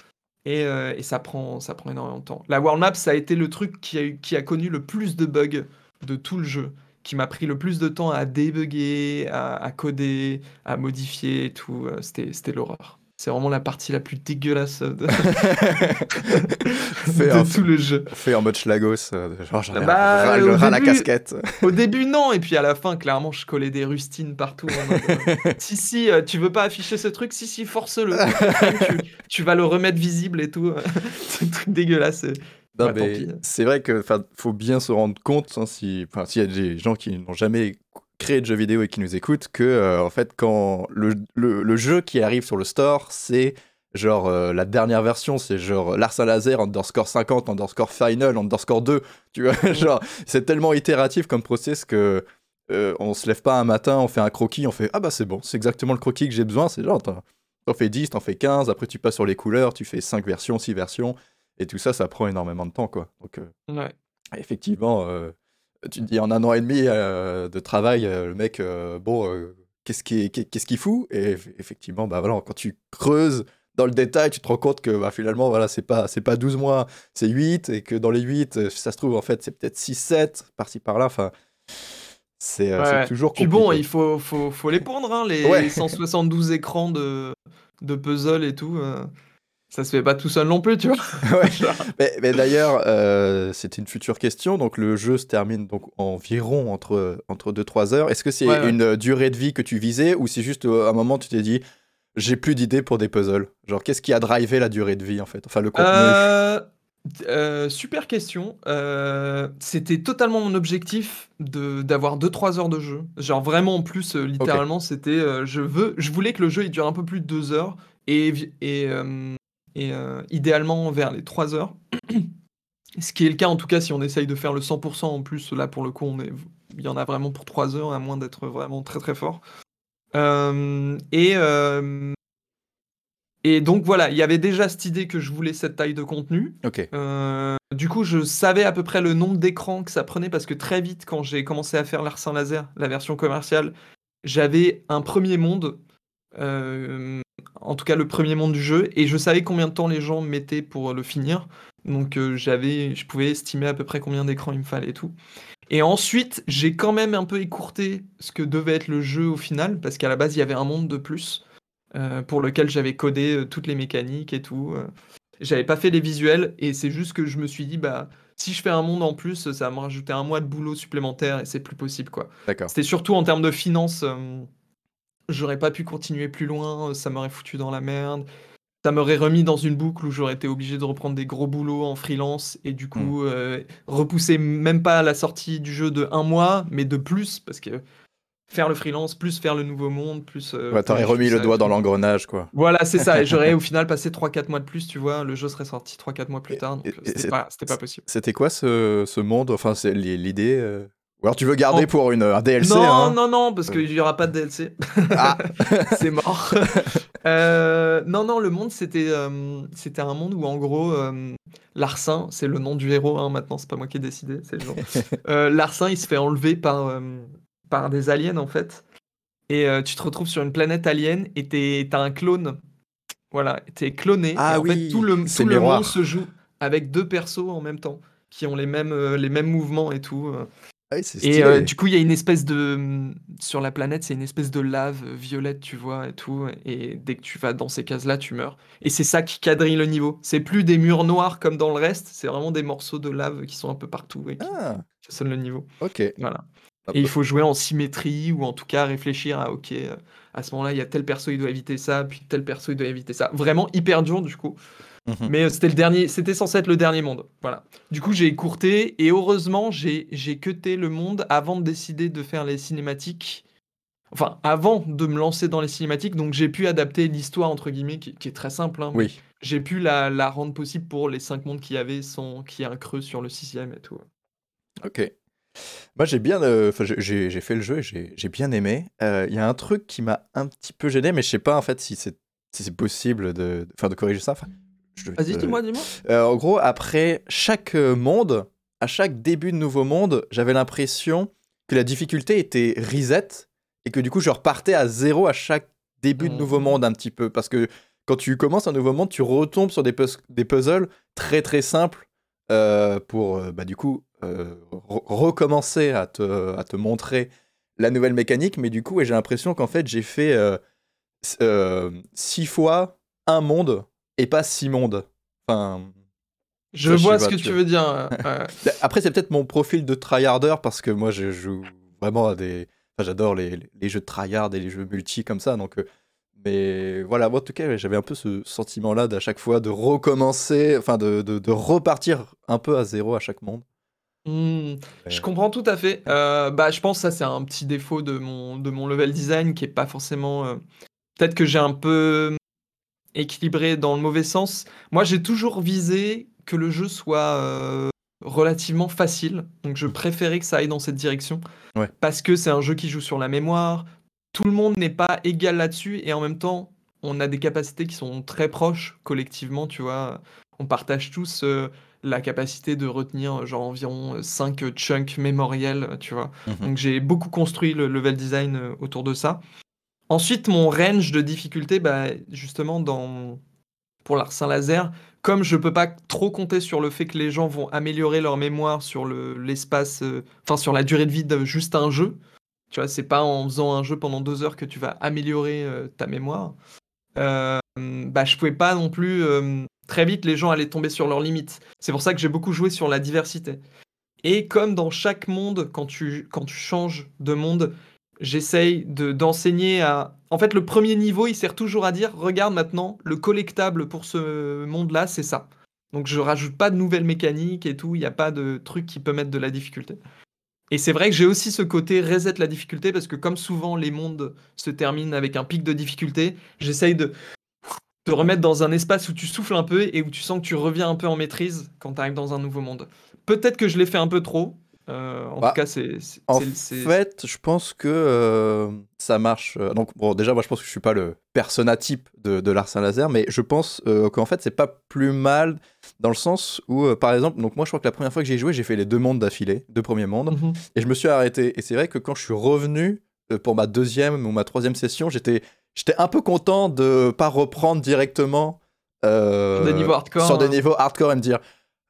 Euh, et, ça, prend, ça prend énormément de temps. La World Map, ça a été le truc qui a, qui a connu le plus de bugs de tout le jeu, qui m'a pris le plus de temps à débugger, à, à coder, à modifier et tout. Euh, c'était l'horreur. C'est vraiment la partie la plus dégueulasse de, tout le jeu. Fait en mode schlagos, euh, genre j'en bah, la casquette. Au début, non, et puis à la fin, clairement, je collais des rustines partout. Euh, si, si, euh, tu veux pas afficher ce truc, si, si, force-le. tu, vas le remettre visible et tout. C'est un truc dégueulasse. c'est vrai que faut bien se rendre compte, hein, si, s'il y a des gens qui n'ont jamais créer de jeux vidéo et qui nous écoutent que euh, en fait quand le, le, jeu qui arrive sur le store c'est genre euh, la dernière version c'est genre Larsa Laser underscore 50 underscore final underscore 2 tu vois genre c'est tellement itératif comme process que euh, on se lève pas un matin on fait un croquis on fait ah bah c'est bon c'est exactement le croquis que j'ai besoin c'est genre t'en fais 10 t'en fais 15 après tu passes sur les couleurs tu fais 5 versions 6 versions et tout ça ça prend énormément de temps quoi donc ouais. effectivement tu te dis en un an et demi euh, de travail, euh, le mec, euh, bon, qu'est-ce qu'il qu'est-ce qu'il fout? Et effectivement, bah voilà, quand tu creuses dans le détail, tu te rends compte que bah, finalement, voilà, c'est pas, pas 12 mois, c'est 8, et que dans les 8, ça se trouve, en fait, c'est peut-être 6, 7, par-ci par-là. Enfin, c'est toujours compliqué. Puis bon, il faut, faut, faut les pondre, hein, les 172 écrans de, de puzzle et tout ça se fait pas tout seul non plus, tu vois. mais, d'ailleurs, euh, c'est une future question. Donc, le jeu se termine donc environ entre, entre 2-3 heures. Est-ce que c'est une durée de vie que tu visais ou c'est juste euh, à un moment tu t'es dit j'ai plus d'idées pour des puzzles? Genre, qu'est-ce qui a drivé la durée de vie en fait? Enfin, le contenu euh, super question. c'était totalement mon objectif de d'avoir 2-3 heures de jeu. Genre vraiment en plus, littéralement, c'était je veux, je voulais que le jeu il dure un peu plus de 2 heures et, et et euh, idéalement vers les 3 heures. Ce qui est le cas en tout cas si on essaye de faire le 100% en plus, là pour le coup on est... il y en a vraiment pour 3 heures à moins d'être vraiment très très fort. Euh, et, euh, et donc voilà, il y avait déjà cette idée que je voulais cette taille de contenu. du coup, je savais à peu près le nombre d'écrans que ça prenait parce que très vite, quand j'ai commencé à faire l'Arsen Laser, la version commerciale, j'avais un premier monde en tout cas le premier monde du jeu, et je savais combien de temps les gens mettaient pour le finir. Donc euh, j'avais, je pouvais estimer à peu près combien d'écrans il me fallait et tout. Et ensuite, j'ai quand même un peu écourté ce que devait être le jeu au final, parce qu'à la base, il y avait un monde de plus euh, pour lequel j'avais codé euh, toutes les mécaniques et tout. J'avais pas fait les visuels, et c'est juste que je me suis dit, bah, si je fais un monde en plus, ça va me rajouter un mois de boulot supplémentaire, et c'est plus possible, quoi. C'était surtout en termes de finances j'aurais pas pu continuer plus loin, ça m'aurait foutu dans la merde. Ça m'aurait remis dans une boucle où j'aurais été obligé de reprendre des gros boulots en freelance et du coup hmm. euh, repousser même pas la sortie du jeu de un mois, mais de plus parce que faire le freelance, plus faire le nouveau monde, plus. Euh, ouais, t'aurais remis le doigt dans l'engrenage, quoi. Voilà, c'est ça. Et j'aurais au final passé 3-4 mois de plus, tu vois. Le jeu serait sorti 3-4 mois plus tard, donc c'était pas, pas, possible. C'était quoi ce, ce, monde? Enfin, c'est l'idée euh, ou alors tu veux garder pour une, un DLC Non, hein non, non, parce qu'il n'y aura pas de DLC. Ah. c'est mort. Euh, non, non, le monde, c'était euh, c'était un monde où, en gros, euh, Larsin, c'est le nom du héros, hein, maintenant, c'est pas moi qui ai décidé, c'est le nom. Larsin, il se fait enlever par, par des aliens, en fait. Et tu te retrouves sur une planète alien et t'as un clone. Voilà, t'es cloné. Ah et en fait, tout le, tout le monde se joue avec deux persos en même temps, qui ont les mêmes, les mêmes mouvements et tout. Ah et euh, du coup, il y a une espèce de. Sur la planète, c'est une espèce de lave violette, tu vois, et tout. Et dès que tu vas dans ces cases-là, tu meurs. Et c'est ça qui quadrille le niveau. C'est plus des murs noirs comme dans le reste, c'est vraiment des morceaux de lave qui sont un peu partout et qui ah. façonnent le niveau. Ok. Voilà. Et il faut jouer en symétrie ou en tout cas réfléchir à ok, euh, à ce moment-là, il y a tel perso, il doit éviter ça, puis tel perso, il doit éviter ça. Vraiment hyper dur du coup. Mhm. Mais c'était le dernier, c'était censé être le dernier monde. Voilà. Du coup, j'ai écourté et heureusement, j'ai j'ai cuté le monde avant de décider de faire les cinématiques. Enfin, avant de me lancer dans les cinématiques, donc j'ai pu adapter l'histoire entre guillemets, qui, est très simple. Hein, oui. J'ai pu la, la, rendre possible pour les cinq mondes avait, sans qu'il y ait un creux sur le sixième et tout. Ok. Moi, j'ai bien, euh, j'ai fait le jeu, j'ai bien aimé. Euh, il y a un truc qui m'a un petit peu gêné, mais je sais pas en fait si c'est si possible de, de, de corriger ça. Enfin, Vas-y, dis-moi, dis-moi. Euh, en gros, après chaque monde, à chaque début de nouveau monde, j'avais l'impression que la difficulté était reset et que du coup, je repartais à zéro à chaque début de nouveau mmh. monde un petit peu. Parce que quand tu commences un nouveau monde, tu retombes sur des, des puzzles très très simples euh, pour euh, bah, du coup recommencer à te, à te montrer la nouvelle mécanique. Mais du coup, j'ai l'impression qu'en fait, j'ai fait six fois un monde et pas six mondes. Enfin. Je vois ce que tu veux dire. Après, c'est peut-être mon profil de tryharder parce que moi, je joue vraiment à des. Enfin, j'adore les, les, jeux de tryhard et les jeux multi comme ça. Donc, euh, mais voilà, moi, en tout cas, j'avais un peu ce sentiment-là d'à chaque fois de recommencer, enfin, de, de, de, repartir un peu à zéro à chaque monde. Mmh, je comprends tout à fait. Euh, bah, je pense que ça, c'est un petit défaut de mon, de mon level design qui est pas forcément. Euh, peut-être que j'ai un peu équilibré dans le mauvais sens. Moi, j'ai toujours visé que le jeu soit euh, relativement facile. Donc, je préférais que ça aille dans cette direction. Parce que c'est un jeu qui joue sur la mémoire. Tout le monde n'est pas égal là-dessus. Et en même temps, on a des capacités qui sont très proches collectivement, tu vois. On partage tous euh, la capacité de retenir genre environ 5 chunks mémoriels, tu vois. Mhm. Donc j'ai beaucoup construit le level design euh, autour de ça. Ensuite, mon range de difficulté, bah, justement, dans... pour l'arsen laser, comme je peux pas trop compter sur le fait que les gens vont améliorer leur mémoire sur l'espace, euh, enfin sur la durée de vie de juste un jeu, tu vois, c'est pas en faisant un jeu pendant deux heures que tu vas améliorer euh, ta mémoire. Euh, bah, je pouvais pas non plus très vite les gens allaient tomber sur leurs limites. C'est pour ça que j'ai beaucoup joué sur la diversité. Et comme dans chaque monde, quand tu changes de monde, j'essaye de, d'enseigner à... En fait, le premier niveau, il sert toujours à dire, regarde maintenant, le collectable pour ce monde-là, c'est ça. Donc je rajoute pas de nouvelles mécaniques et tout, il n'y a pas de truc qui peut mettre de la difficulté. Et c'est vrai que j'ai aussi ce côté reset la difficulté, parce que comme souvent les mondes se terminent avec un pic de difficulté, j'essaye de te remettre dans un espace où tu souffles un peu et où tu sens que tu reviens un peu en maîtrise quand tu arrives dans un nouveau monde. Peut-être que je l'ai fait un peu trop, euh, en bah, tout cas, c'est. En fait, je pense que euh, ça marche. Euh, donc, bon, déjà, moi, je pense que je suis pas le persona type de, de Larsen Laser, mais je pense qu'en fait, c'est pas plus mal dans le sens où, par exemple, donc moi, je crois que la première fois que j'ai joué, j'ai fait les deux mondes d'affilée, deux premiers mondes, mmh et je me suis arrêté. Et c'est vrai que quand je suis revenu pour ma deuxième ou ma troisième session, j'étais, j'étais un peu content de pas reprendre directement. des niveaux hardcore, sur des hein. niveaux hardcore et me dire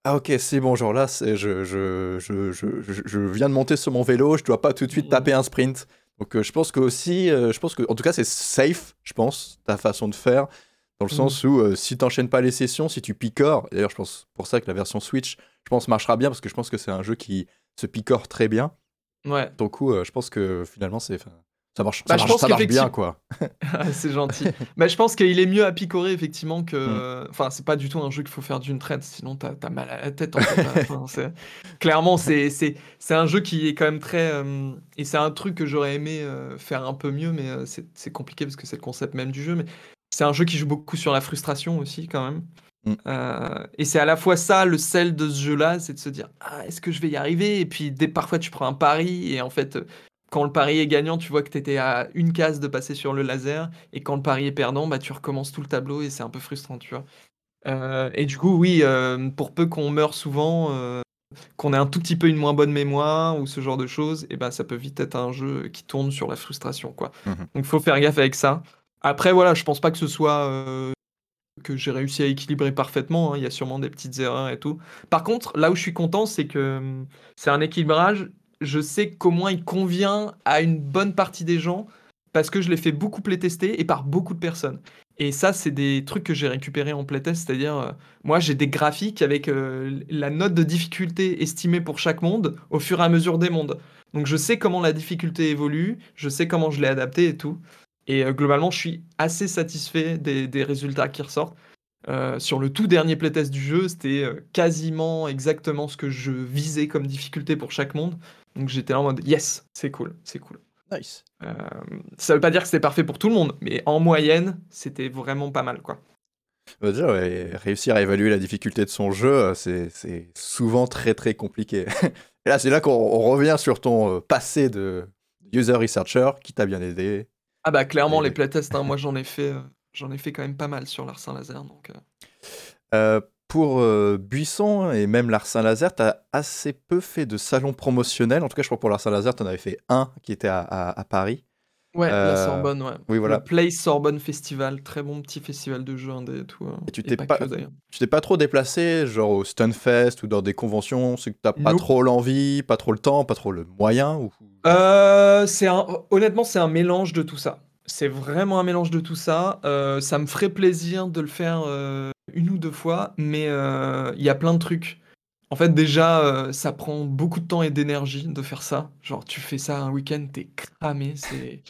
ah ok, c'est bon, genre là, je, je, je, je, viens de monter sur mon vélo, je dois pas tout de suite taper un sprint. Donc euh, je pense que aussi, euh, je pense que, en tout cas, c'est safe, je pense, ta façon de faire, dans le mm. sens où euh, si tu n'enchaînes pas les sessions, si tu picores, d'ailleurs je pense pour ça que la version Switch, je pense, marchera bien, parce que je pense que c'est un jeu qui se picore très bien. Ouais. Donc coup, je pense que finalement, c'est ça marche, ça bah, marche, bien, quoi. c'est gentil. Mais je pense qu'il est mieux à picorer, effectivement, que. Mm. Enfin, c'est pas du tout un jeu qu'il faut faire d'une traite, sinon t'as as mal à la tête. En fait. Clairement, c'est un jeu qui est quand même très. Euh, et c'est un truc que j'aurais aimé euh, faire un peu mieux, mais euh, c'est compliqué parce que c'est le concept même du jeu. Mais c'est un jeu qui joue beaucoup sur la frustration aussi, quand même. Mm. et c'est à la fois ça, le sel de ce jeu-là, c'est de se dire ah, est-ce que je vais y arriver? Et puis dès, parfois tu prends un pari et en fait quand le pari est gagnant, tu vois que tu étais à une case de passer sur le laser, et quand le pari est perdant, bah, tu recommences tout le tableau et c'est un peu frustrant, tu vois. Euh, et du coup, oui, euh, pour peu qu'on meure souvent, euh, qu'on ait un tout petit peu une moins bonne mémoire ou ce genre de choses, et ben ça peut vite être un jeu qui tourne sur la frustration, quoi. Mmh Donc il faut faire gaffe avec ça. Après, voilà, je pense pas que ce soit que j'ai réussi à équilibrer parfaitement. Hein. Il y a sûrement des petites erreurs et tout. Par contre, là où je suis content, c'est que c'est un équilibrage je sais comment il convient à une bonne partie des gens parce que je l'ai fait beaucoup playtester et par beaucoup de personnes. Et ça, c'est des trucs que j'ai récupérés en playtest, c'est-à-dire, euh, moi, j'ai des graphiques avec euh, la note de difficulté estimée pour chaque monde au fur et à mesure des mondes. Donc, je sais comment la difficulté évolue, je sais comment je l'ai adapté et tout. Et euh, globalement, je suis assez satisfait des, des résultats qui ressortent. sur le tout dernier playtest du jeu, c'était quasiment exactement ce que je visais comme difficulté pour chaque monde. Donc, j'étais là en mode yes, c'est cool, c'est cool. Nice. Euh, ça veut pas dire que c'était parfait pour tout le monde, mais en moyenne, c'était vraiment pas mal, quoi. Bah, déjà, réussir à évaluer la difficulté de son jeu, euh, c'est souvent très très compliqué. Et là, c'est là qu'on revient sur ton euh, passé de user researcher qui t'a bien aidé. Ah bah clairement les playtests, hein, moi j'en ai fait, j'en ai fait quand même pas mal sur l'Arsin Laser, donc. Pour Buisson et même l'Arsin Laser, tu as assez peu fait de salons promotionnels. En tout cas, je crois que pour l'Arsin Laser, tu en avais fait un qui était à, Paris. Ouais, la Sorbonne, ouais. Oui, voilà. Le Play Sorbonne Festival, très bon petit festival de jeux indé et tout. Hein. Et tu t'es pas, tu t'es pas trop déplacé, genre au Stunfest ou dans des conventions, c'est que t'as pas trop l'envie, pas trop le temps, pas trop le moyen ou... Euh, c'est un... Honnêtement, c'est un mélange de tout ça. C'est vraiment un mélange de tout ça. Euh, ça me ferait plaisir de le faire euh, une ou deux fois, mais euh, il y a plein de trucs. En fait, déjà, ça prend beaucoup de temps et d'énergie de faire ça. Genre, tu fais ça un week-end, t'es cramé. C'est,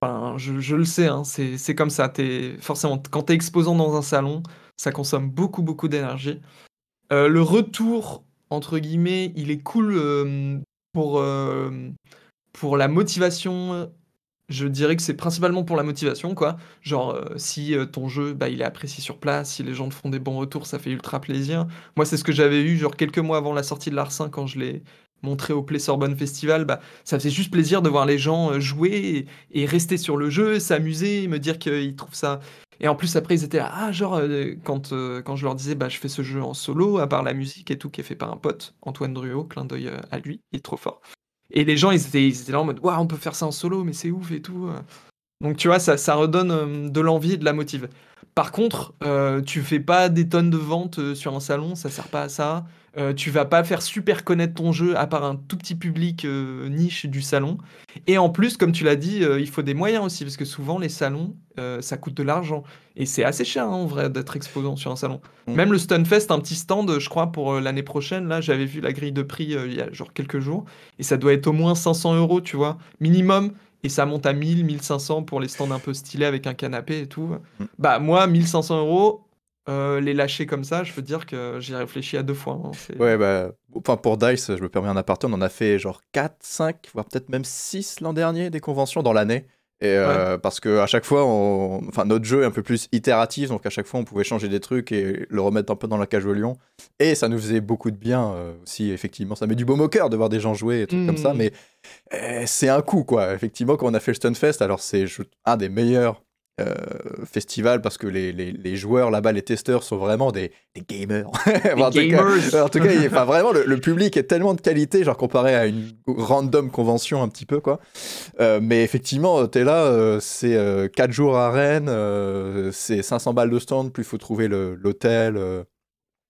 enfin, je, le sais, hein, c'est, comme ça. Forcément, quand t'es exposant dans un salon, ça consomme beaucoup, beaucoup d'énergie. le retour, entre guillemets, il est cool pour, pour la motivation je dirais que c'est principalement pour la motivation, quoi. Genre, euh, si euh, ton jeu, bah, il est apprécié sur place, si les gens te font des bons retours, ça fait ultra plaisir. Moi, c'est ce que j'avais eu, genre, quelques mois avant la sortie de l'Arsin, quand je l'ai montré au Play Sorbonne Festival, bah, ça faisait juste plaisir de voir les gens euh, jouer et, rester sur le jeu, s'amuser, me dire qu'ils trouvent ça... Et en plus, après, ils étaient là, ah, genre, quand, je leur disais, bah, je fais ce jeu en solo, à part la musique et tout, qui est fait par un pote, Antoine Druot, clin d'œil à lui, il est trop fort. Et les gens, ils étaient, ils étaient là en mode, waouh, on peut faire ça en solo, mais c'est ouf et tout. Donc tu vois, ça, ça redonne euh, de l'envie et de la motive. Par contre, euh, tu fais pas des tonnes de ventes euh, sur un salon, ça sert pas à ça. Euh, tu vas pas faire super connaître ton jeu à part un tout petit public niche du salon. Et en plus, comme tu l'as dit, il faut des moyens aussi, parce que souvent les salons, ça coûte de l'argent. Et c'est assez cher hein, en vrai d'être exposant sur un salon. Mmh. Même le Stunfest, un petit stand, je crois, pour l'année prochaine, là j'avais vu la grille de prix il y a genre quelques jours, et ça doit être au moins 500 euros, tu vois, minimum et ça monte à 1000, 1500 pour les stands un peu stylés avec un canapé et tout. Mm. Bah moi, 1500 euros, euh, les lâcher comme ça, je veux dire que j'y ai réfléchi à deux fois. Hein, ouais, bah, enfin pour Dice, je me permets un aparté, on en a fait genre 4, 5, voire peut-être même 6 l'an dernier des conventions dans l'année. Et euh, parce que à chaque fois, enfin notre jeu est un peu plus itératif, donc à chaque fois on pouvait changer des trucs et le remettre un peu dans la cage au lion. Et ça nous faisait beaucoup de bien euh, aussi, effectivement. Ça met du beau au cœur de voir des gens jouer et tout comme ça, mmh. mais eh, c'est un coup quoi. Effectivement, quand on a fait le Stunfest, alors c'est un des meilleurs euh, festival parce que les, les, les joueurs là-bas, les testeurs sont vraiment des, des gamers. en, gamers. Tout cas, enfin, vraiment, le, public est tellement de qualité, genre comparé à une random convention un petit peu, quoi. Euh, mais effectivement, tu es là, euh, c'est 4 jours à Rennes, c'est 500 balles de stand, puis il faut trouver l'hôtel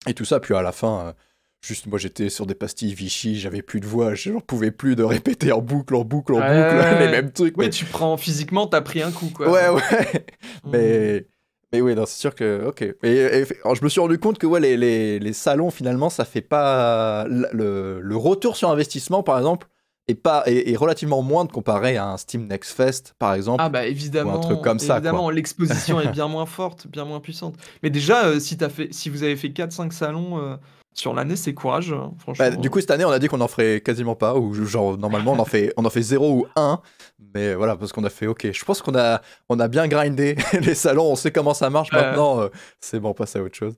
et tout ça, puis à la fin Juste, moi, j'étais sur des pastilles Vichy, j'avais plus de voix, je n'en pouvais plus de répéter en boucle, en boucle, en boucle, les mêmes trucs. Oui, tu prends physiquement, t'as pris un coup, quoi. Ouais, ouais. Mmh. Mais, mais oui, c'est sûr que, ok. Et, je me suis rendu compte que ouais, les, les, les, salons, finalement, ça fait pas. Le, le, retour sur investissement, par exemple, est, pas, est, relativement moindre comparé à un Steam Next Fest, par exemple. Ah, bah évidemment. un truc comme ça. Évidemment, l'exposition est bien moins forte, bien moins puissante. Mais déjà, euh, si, as fait, si vous avez fait 4-5 salons. Euh, sur l'année, c'est courageux, hein, franchement. Bah, du coup, cette année, on a dit qu'on en ferait quasiment pas, ou genre, normalement, on en fait, on en fait 0 ou 1. Mais voilà, parce qu'on a fait, ok, je pense qu'on a, on a bien grindé les salons, on sait comment ça marche maintenant, euh, c'est bon, on passe à autre chose.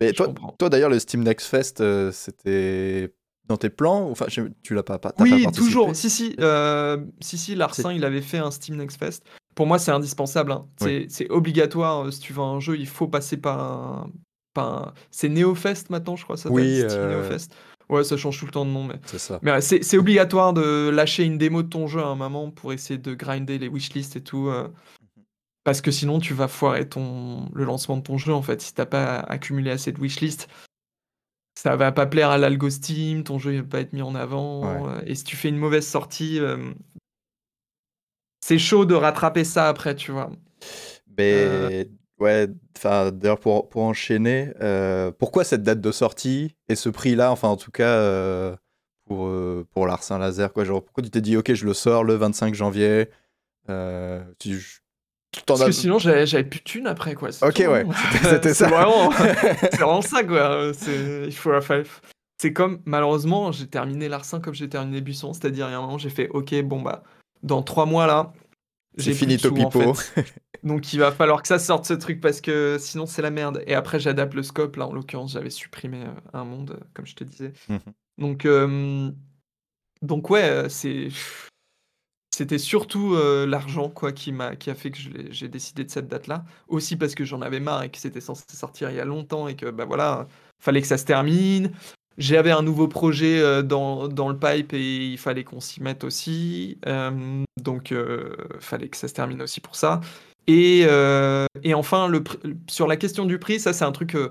Mais toi, toi d'ailleurs, le Steam Next Fest, euh, c'était dans tes plans Enfin, tu l'as pas, pas Oui, toujours. Si, si, euh, si, si, Larsin, il avait fait un Steam Next Fest. Pour moi, c'est indispensable. Hein. C'est obligatoire. Si tu veux un jeu, il faut passer par un, c'est NeoFest maintenant, je crois, ça oui, euh... NeoFest. Ouais, ça change tout le temps de nom, mais c'est ça. Mais c'est obligatoire de lâcher une démo de ton jeu à un moment pour essayer de grinder les wishlists et tout. Euh, parce que sinon, tu vas foirer ton... le lancement de ton jeu, en fait. Si t'as pas accumulé assez de wishlists, ça va pas plaire à l'algo Steam, ton jeu va pas être mis en avant. Euh, et si tu fais une mauvaise sortie, euh, c'est chaud de rattraper ça après, tu vois. Mais Ouais, enfin, d'ailleurs, pour, pour enchaîner, euh, pourquoi cette date de sortie et ce prix-là, enfin, en tout cas, euh, pour, euh, pour Saint-Laser, quoi, genre, pourquoi tu t'es dit, ok, je le sors le 25 janvier euh, Parce que sinon, j'avais plus de thunes après, quoi. Ok, tout, ouais, hein. c'était- ça. vraiment, c'est vraiment ça, quoi. Il faut, enfin, c'est comme, malheureusement, j'ai terminé l'Arsin comme j'ai terminé Buisson, c'est-à-dire, il y a un moment, j'ai fait, ok, bon, bah, dans trois mois, là, j'ai fini en Topipo. fait. Donc, il va falloir que ça sorte ce truc parce que sinon, c'est la merde. Et après, j'adapte le scope. Là, en l'occurrence, j'avais supprimé euh, un monde, euh, comme je te disais. Mhm. Donc, euh, donc ouais, c'est. C'était surtout euh, l'argent quoi qui m'a qui a fait que j'ai décidé de cette date-là. Aussi parce que j'en avais marre et que c'était censé sortir il y a longtemps et que bah voilà, fallait que ça se termine. J'avais un nouveau projet euh, dans, dans le pipe et il fallait qu'on s'y mette aussi. Donc fallait que ça se termine aussi pour ça. Et, euh, et enfin, le, sur la question du prix, ça c'est un truc. euh,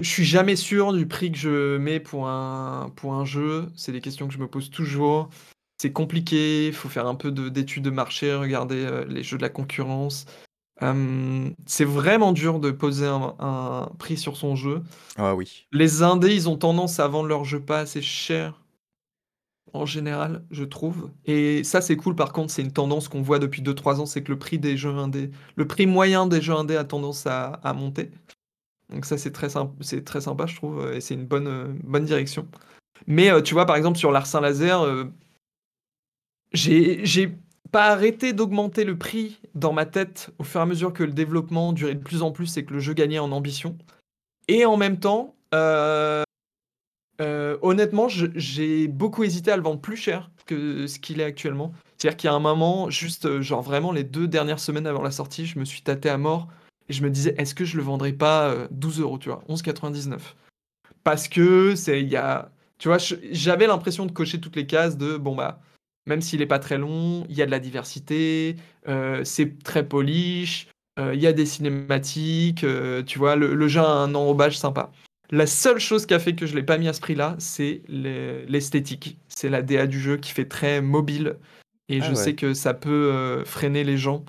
je suis jamais sûr du prix que je mets pour un, pour un jeu. C'est des questions que je me pose toujours. C'est compliqué, il faut faire un peu de- d'études de marché, regarder euh, les jeux de la concurrence. Euh, c'est vraiment dur de poser un, un prix sur son jeu. Ah oui. Les indés, ils ont tendance à vendre leur jeu pas assez cher, en général, je trouve. Et ça, c'est cool. Par contre, c'est une tendance qu'on voit depuis 2-3 ans, c'est que le prix des jeux indés, le prix moyen des jeux indés a tendance à, monter. Donc ça, c'est très, c'est très sympa, je trouve, et c'est une bonne, euh, direction. Mais euh, tu vois, par exemple, sur l'Arsin Laser, euh, j'ai j'ai pas arrêté d'augmenter le prix dans ma tête au fur et à mesure que le développement durait de plus en plus et que le jeu gagnait en ambition. Et en même temps, euh, euh, honnêtement, j'ai beaucoup hésité à le vendre plus cher que ce qu'il est actuellement. C'est-à-dire qu'il y a un moment, juste euh, genre vraiment les deux dernières semaines avant la sortie, je me suis tâté à mort et je me disais, est-ce que je le vendrais pas euh, 12 euros, tu vois, 11,99 Parce que c'est, il y a, tu vois, j'avais l'impression de cocher toutes les cases de, bon bah, même s'il est pas très long, il y a de la diversité, euh, c'est très polish, euh, il y a des cinématiques, euh, tu vois, le, le jeu a un enrobage sympa. La seule chose qui a fait que je l'ai pas mis à ce prix-là, c'est les- l'esthétique. C'est la DA du jeu qui fait très mobile. Et Ah je ouais. sais que ça peut euh, freiner les gens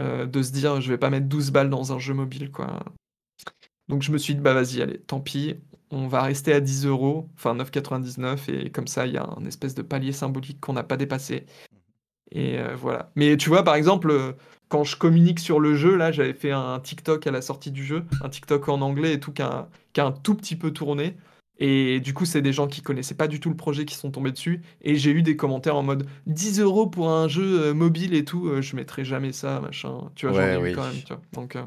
euh, de se dire je vais pas mettre 12 balles dans un jeu mobile, quoi. Donc je me suis dit, bah vas-y, allez, tant pis, on va rester à 10 euros, enfin 9,99, et comme ça, il y a un espèce de palier symbolique qu'on n'a pas dépassé. Et euh, voilà. Mais tu vois, par exemple, quand je communique sur le jeu, là, j'avais fait un TikTok à la sortie du jeu, un TikTok en anglais et tout, qui a, un- qui a un tout petit peu tourné. Et du coup, c'est des gens qui connaissaient pas du tout le projet qui sont tombés dessus. Et j'ai eu des commentaires en mode 10 euros pour un jeu euh, mobile et tout, euh, je mettrai jamais ça, machin. Tu vois, Ouais, j'en ai eu quand même, tu vois. Donc, euh,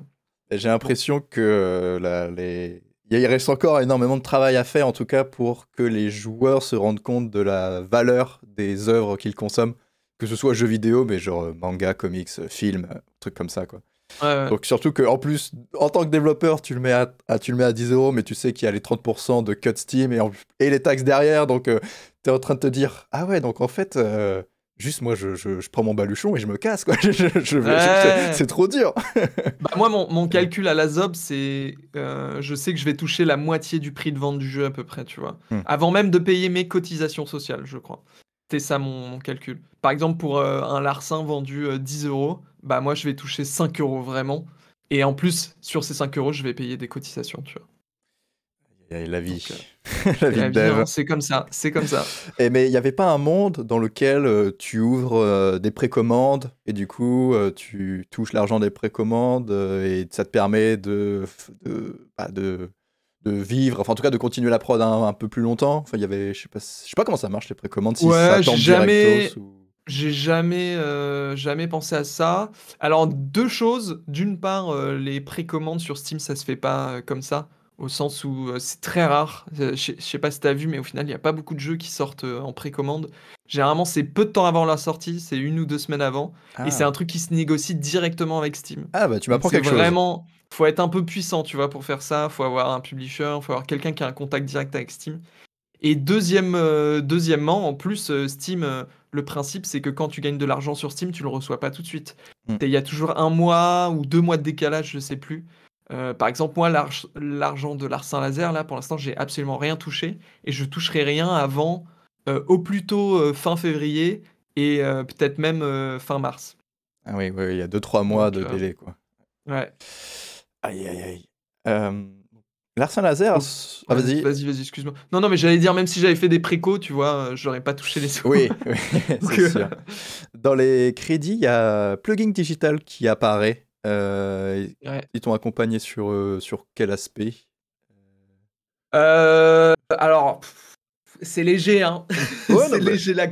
J'ai l'impression que euh, la- les... il reste encore énormément de travail à faire, en tout cas, pour que les joueurs se rendent compte de la valeur des œuvres qu'ils consomment, que ce soit jeux vidéo, mais genre euh, manga, comics, euh, films, euh, trucs comme ça, quoi. ouais, ouais. Donc surtout que en plus, en tant que développeur, tu le mets à, à- tu le mets à 10 euros, mais tu sais qu'il y a les 30% de cut Steam et, en- et les taxes derrière, donc tu es en train de te dire, ah ouais, donc en fait, euh, juste moi, je, je- je prends mon baluchon et je me casse, quoi. Je- Ouais. c'est trop dur. Bah, moi, mon, mon calcul à la ZOB, c'est. euh, je sais que je vais toucher la moitié du prix de vente du jeu à peu près, tu vois. Hmm. Avant même de payer mes cotisations sociales, je crois. C'était ça mon, mon calcul. Par exemple, pour euh, un larcin vendu euh, 10 euros, bah moi, je vais toucher 5 euros vraiment. Et en plus, sur ces 5 euros, je vais payer des cotisations, tu vois. Et la vie, Donc, la vie la de vie, dev. hein, c'est comme ça, c'est comme ça. Et mais il n'y avait pas un monde dans lequel euh, tu ouvres euh, des précommandes et du coup euh, tu touches l'argent des précommandes euh, et ça te permet de, de, bah, de, de vivre, enfin en tout cas de continuer la prod un, un peu plus longtemps. Enfin, il y avait, je sais pas, je sais pas comment ça marche les précommandes, si Ouais, ça jamais- ou... J'ai jamais, euh, jamais pensé à ça. Alors, deux choses. D'une part, euh, les précommandes sur Steam, ça se fait pas euh, comme ça, au sens où euh, c'est très rare. Je sais pas si t'as vu, mais au final, il n'y a pas beaucoup de jeux qui sortent en précommande. Généralement, c'est peu de temps avant la sortie, c'est une ou deux semaines avant, Ah. et c'est un truc qui se négocie directement avec Steam. Ah, bah tu m'apprends quelque chose. vraiment, faut être un peu puissant, tu vois, pour faire ça. Faut avoir un publisher, faut avoir quelqu'un qui a un contact direct avec Steam. Et deuxième, euh, deuxièmement, en plus, euh, Steam, euh, le principe, c'est que quand tu gagnes de l'argent sur Steam, tu le reçois pas tout de suite. Mm. Il y a toujours un mois ou deux mois de décalage, je sais plus. Par exemple, moi, l'arg- l'argent de l'Arsin Laser, là, pour l'instant, j'ai absolument rien touché. Et je toucherai rien avant, au plus tôt, fin février et peut-être même fin mars. Ah oui, oui, il y a 2-3 mois Donc, de délai, quoi. Ouais. Aïe, aïe, aïe. Euh, Larsen Laser, s- ah, vas-y. vas-y, vas-y, excuse-moi. Non, non, mais j'allais dire, même si j'avais fait des précos, tu vois, euh, j'aurais pas touché les sous. Oui, c'est euh, sûr. Dans les crédits, il y a Plugin Digital qui apparaît. Euh, ouais. ils t'ont accompagné sur, sur quel aspect? Euh, alors, pff, c'est léger, hein. Ouais, c'est léger la-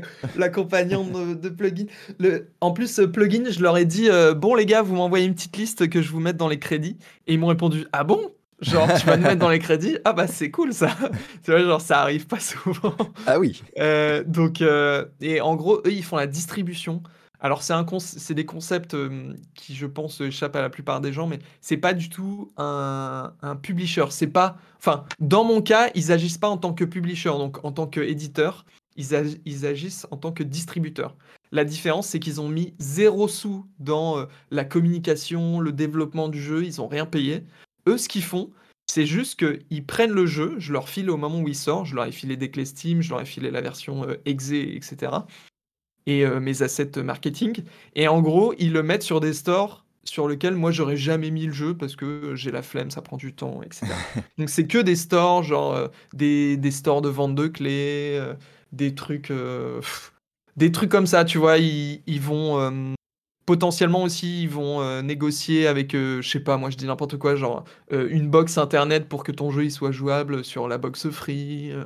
de, de plugin. Le, en plus, plugin, je leur ai dit euh, bon les gars, vous m'envoyez une petite liste que je vous mette dans les crédits. Et ils m'ont répondu ah bon? Genre tu vas me mettre dans les crédits? Ah bah c'est cool ça. tu vois genre ça arrive pas souvent. Ah oui, Euh, donc euh, et en gros eux ils font la distribution. Alors c'est des concepts qui je pense échappent à la plupart des gens, mais c'est pas du tout un, un publisher. C'est pas, enfin dans mon cas ils agissent pas en tant que publisher, donc en tant qu'éditeur, ils, ils agissent en tant que distributeur. La différence c'est qu'ils ont mis zéro sous dans la communication, le développement du jeu, ils ont rien payé. Eux ce qu'ils font c'est juste qu'ils prennent le jeu, je leur file au moment où il sort, je leur ai filé des clés Steam, je leur ai filé la version euh, exe, etc. Et euh, mes assets marketing. Et en gros, ils le mettent sur des stores sur lesquels moi j'aurais jamais mis le jeu parce que j'ai la flemme, ça prend du temps, etc. Donc c'est que des stores, genre euh, des, des stores de vente de clés, euh, des trucs, euh, pff, des trucs comme ça, tu vois. Ils, ils vont euh, potentiellement aussi, ils vont euh, négocier avec, euh, je sais pas, moi je dis n'importe quoi, genre euh, une box internet pour que ton jeu il soit jouable sur la box free, euh,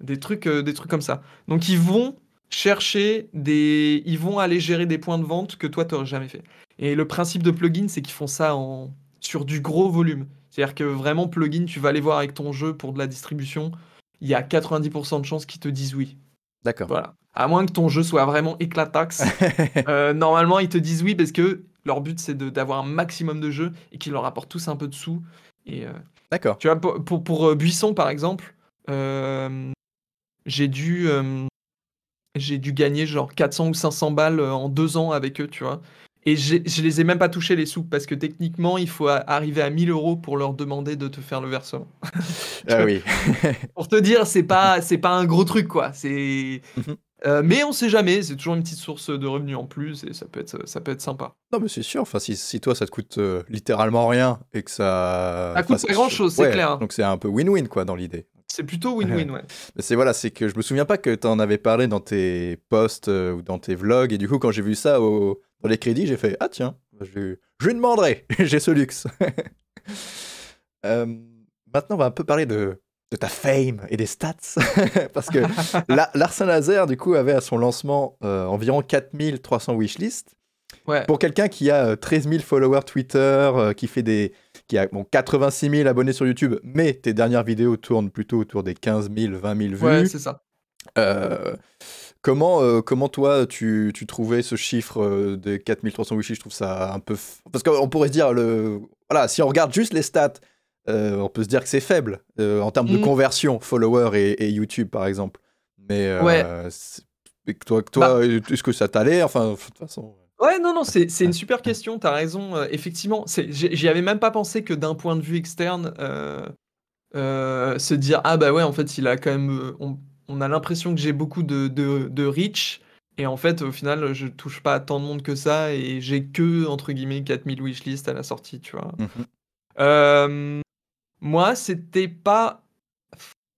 des trucs, euh, des trucs comme ça. Donc ils vont chercher des, ils vont aller gérer des points de vente que toi t'aurais jamais fait. Et le principe de plugin, c'est qu'ils font ça en sur du gros volume. C'est-à-dire que vraiment plugin, tu vas aller voir avec ton jeu pour de la distribution, il y a 90% de chances qu'ils te disent oui. d'accord. Voilà. À moins que ton jeu soit vraiment éclataxe. Euh, normalement, ils te disent oui parce que leur but c'est d'avoir un maximum de jeux et qu'ils leur apportent tous un peu de sous. Et euh, D'accord. tu vois, pour, pour, pour, euh, Buisson par exemple, euh, j'ai dû, j'ai dû gagner genre 400 ou 500 balles euh, en deux ans avec eux, tu vois. Et je les ai même pas touchés les sous parce que techniquement il faut arriver à 1000 euros pour leur demander de te faire le versement. Ah oui. Pour te dire, c'est pas, c'est pas un gros truc quoi. C'est, Mhm. euh, mais on sait jamais. C'est toujours une petite source de revenus en plus et ça peut être, ça peut être sympa. Non, mais c'est sûr. Enfin, si, si toi, ça te coûte euh, littéralement rien et que ça. Ça coûte pas grand-chose, c'est ouais, clair. Donc c'est un peu win-win, quoi, dans l'idée. C'est plutôt win-win, ouais. Mais c'est voilà, c'est que je me souviens pas que tu en avais parlé dans tes posts euh, ou dans tes vlogs. Et du coup, quand j'ai vu ça au- dans les crédits, j'ai fait Ah, tiens, je, je lui demanderai. j'ai ce luxe. Euh, maintenant, on va un peu parler de, de ta fame et des stats. Parce que la- Larsen Laser, du coup, avait à son lancement euh, environ 4300 wishlists. Ouais. Pour quelqu'un qui a euh, 13 000 followers Twitter, euh, qui fait des, qui a bon, 86 000 abonnés sur YouTube, mais tes dernières vidéos tournent plutôt autour des 15 000, 20 000 vues. Ouais, c'est ça. Euh, comment, euh, comment toi tu, tu trouvais ce chiffre euh, des 4300 wishes Je trouve ça un peu. f- Parce qu'on pourrait se dire, le... voilà, si on regarde juste les stats, euh, on peut se dire que c'est faible en termes de Mhm. conversion, followers et, et YouTube par exemple. Mais Ouais. toi, toi est-ce que ça t'allait? Enfin, de toute façon. Ouais, non, non, c'est une super question, t'as raison. euh, effectivement, j'y avais même pas pensé que d'un point de vue externe, euh, euh, se dire Ah bah ouais, en fait, il a quand même. On, on a l'impression que j'ai beaucoup de, de, de reach, et en fait, au final, je touche pas à tant de monde que ça, et j'ai que, entre guillemets, 4000 wishlist à la sortie, tu vois. Euh, moi, c'était pas.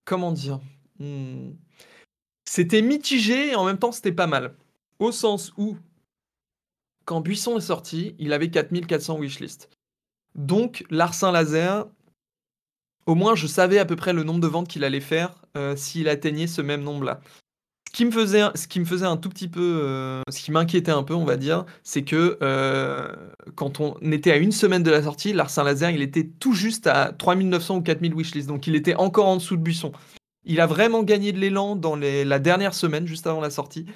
Comment dire Hmm. C'était mitigé et en même temps, c'était pas mal. Au sens où, quand Buisson est sorti, il avait 4400 wishlist. Donc, Larsin Laser, au moins, je savais à peu près le nombre de ventes qu'il allait faire euh, s'il atteignait ce même nombre-là. Ce qui me faisait, un- ce qui me faisait un tout petit peu, euh, ce qui m'inquiétait un peu, on va dire, c'est que euh, quand on était à une semaine de la sortie, Larsin Laser, il était tout juste à 3900 ou 4000 wishlists, donc il était encore en dessous de Buisson. Il a vraiment gagné de l'élan dans la dernière semaine, juste avant la sortie,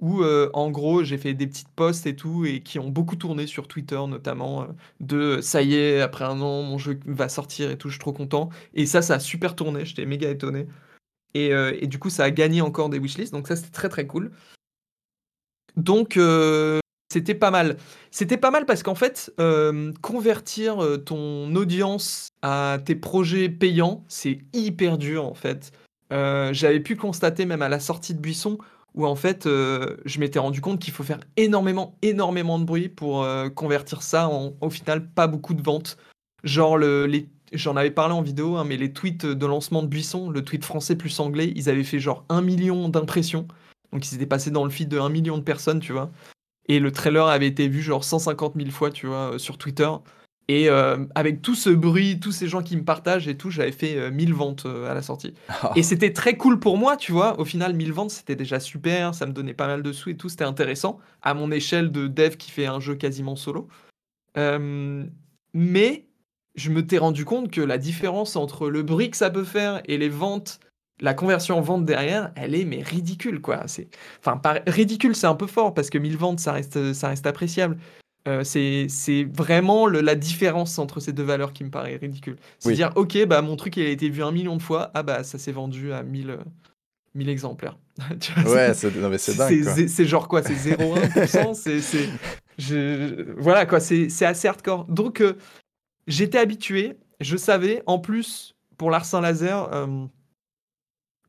où euh, en gros j'ai fait des petites posts et tout, et qui ont beaucoup tourné sur Twitter notamment, euh, de ça y est, après un an, mon jeu va sortir et tout, je suis trop content. Et ça, ça a super tourné, j'étais méga étonné. Et, euh, et du coup, ça a gagné encore des wishlists, donc ça c'était très très cool. Donc euh, c'était pas mal. C'était pas mal parce qu'en fait, euh, convertir euh, ton audience à tes projets payants, c'est hyper dur en fait. Euh, J'avais pu constater même à la sortie de Buisson où en fait, euh, je m'étais rendu compte qu'il faut faire énormément, énormément de bruit pour euh, convertir ça en, au final, pas beaucoup de ventes. Genre, le, j'en avais parlé en vidéo, hein, mais les tweets de lancement de Buisson, le tweet français plus anglais, ils avaient fait genre un million d'impressions. Donc, ils étaient passés dans le feed de un million de personnes, tu vois. Et le trailer avait été vu genre 150 000 fois, tu vois, euh, sur Twitter. Et euh, avec tout ce bruit, tous ces gens qui me partagent et tout, j'avais fait 1000 euh, ventes à la sortie. Et c'était très cool pour moi, tu vois. Au final, 1000 ventes, c'était déjà super, ça me donnait pas mal de sous et tout, c'était intéressant à mon échelle de dev qui fait un jeu quasiment solo. mais je me t'ai rendu compte que la différence entre le bruit que ça peut faire et les ventes la conversion en vente derrière, elle est mais ridicule quoi. C'est, enfin, ridicule, c'est un peu fort parce que 1000 ventes, ça reste, ça reste appréciable. Euh, c'est, vraiment la différence entre ces deux valeurs qui me paraît ridicule. C'est dire, ok, bah mon truc il a été vu un million de fois, ah bah ça s'est vendu à 1000, 1000 exemplaires. ouais, c'est, dingue. C'est, genre quoi, c'est 0,1%, c'est, je, voilà quoi, c'est, assez hardcore. Donc euh, j'étais habitué, je savais, en plus pour l'Arsin Laser. Euh,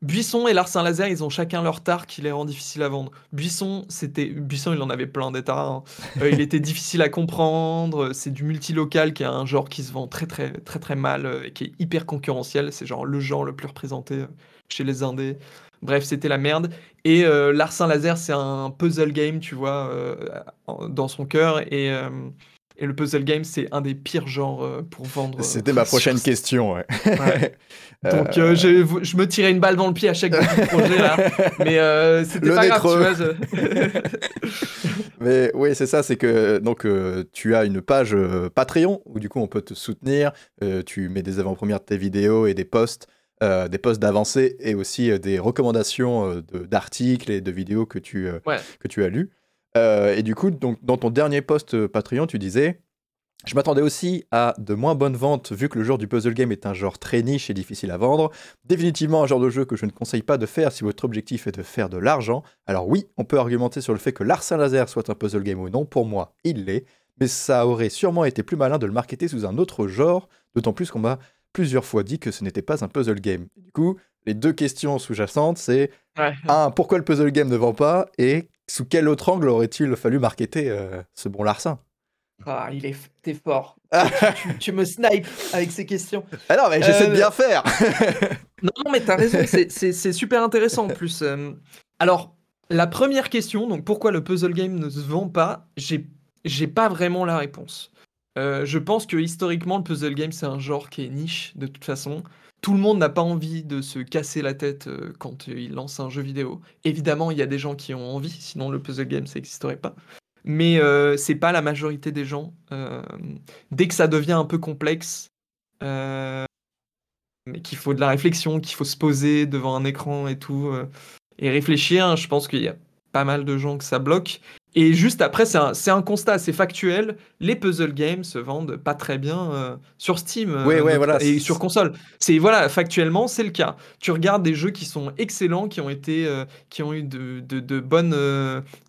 Buisson et Larsin Laser, ils ont chacun leur tard qui les rend difficiles à vendre. Buisson, c'était Buisson, il en avait plein des hein. euh, il était difficile à comprendre. C'est du multilocal qui est un genre qui se vend très très très très mal euh, et qui est hyper concurrentiel. C'est genre le genre le plus représenté euh, chez les indés. Bref, c'était la merde. Et Larsin Laser, c'est un puzzle game, tu vois, dans son cœur et et le puzzle game, c'est un des pires genres euh, pour vendre. C'était ma prochaine question. Ouais. Donc, euh, je, je, me tirais une balle dans le pied à chaque projet là. Mais euh, c'était pas grave, tu vois. Mais oui, c'est ça, c'est que donc tu as une page Patreon où du coup on peut te soutenir. tu mets des avant-premières de tes vidéos et des posts. des posts d'avancée et aussi des recommandations d'articles et de vidéos que tu, que tu as lus. Euh, et du coup, donc, dans ton dernier post euh, Patreon, tu disais je m'attendais aussi à de moins bonnes ventes vu que le genre du puzzle game est un genre très niche et difficile à vendre. Définitivement un genre de jeu que je ne conseille pas de faire si votre objectif est de faire de l'argent. Alors oui, on peut argumenter sur le fait que l'Arsin Laser soit un puzzle game ou non, pour moi il l'est, mais ça aurait sûrement été plus malin de le marketer sous un autre genre, d'autant plus qu'on m'a plusieurs fois dit que ce n'était pas un puzzle game. Du coup, les deux questions sous-jacentes, c'est un, pourquoi le puzzle game ne vend pas? Et sous quel autre angle aurait-il fallu marketer euh, ce bon Larsin ah, il est, t'es fort. tu, me snipes avec ces questions. Ah non, mais j'essaie de bien euh, faire. non, mais t'as raison, c'est super intéressant en plus. Euh. alors, la première question, donc pourquoi le puzzle game ne se vend pas, j'ai pas vraiment la réponse. je pense que historiquement, le puzzle game, c'est un genre qui est niche de toute façon tout le monde n'a pas envie de se casser la tête euh, quand il lance un jeu vidéo. Évidemment, il y a des gens qui ont envie, sinon le puzzle game, ça n'existerait pas. Mais euh, c'est pas la majorité des gens. Euh, dès que ça devient un peu complexe, qu'il faut de la réflexion, qu'il faut se poser devant un écran et tout, et réfléchir, je pense qu'il y a pas mal de gens que ça bloque. Et juste après, c'est un, un, constat assez factuel. Les puzzle games se vendent pas très bien euh, sur Steam euh, voilà, et sur console. C'est voilà, factuellement, c'est le cas. Tu regardes des jeux qui sont excellents, qui ont été, euh, qui ont eu de, de, de bonnes,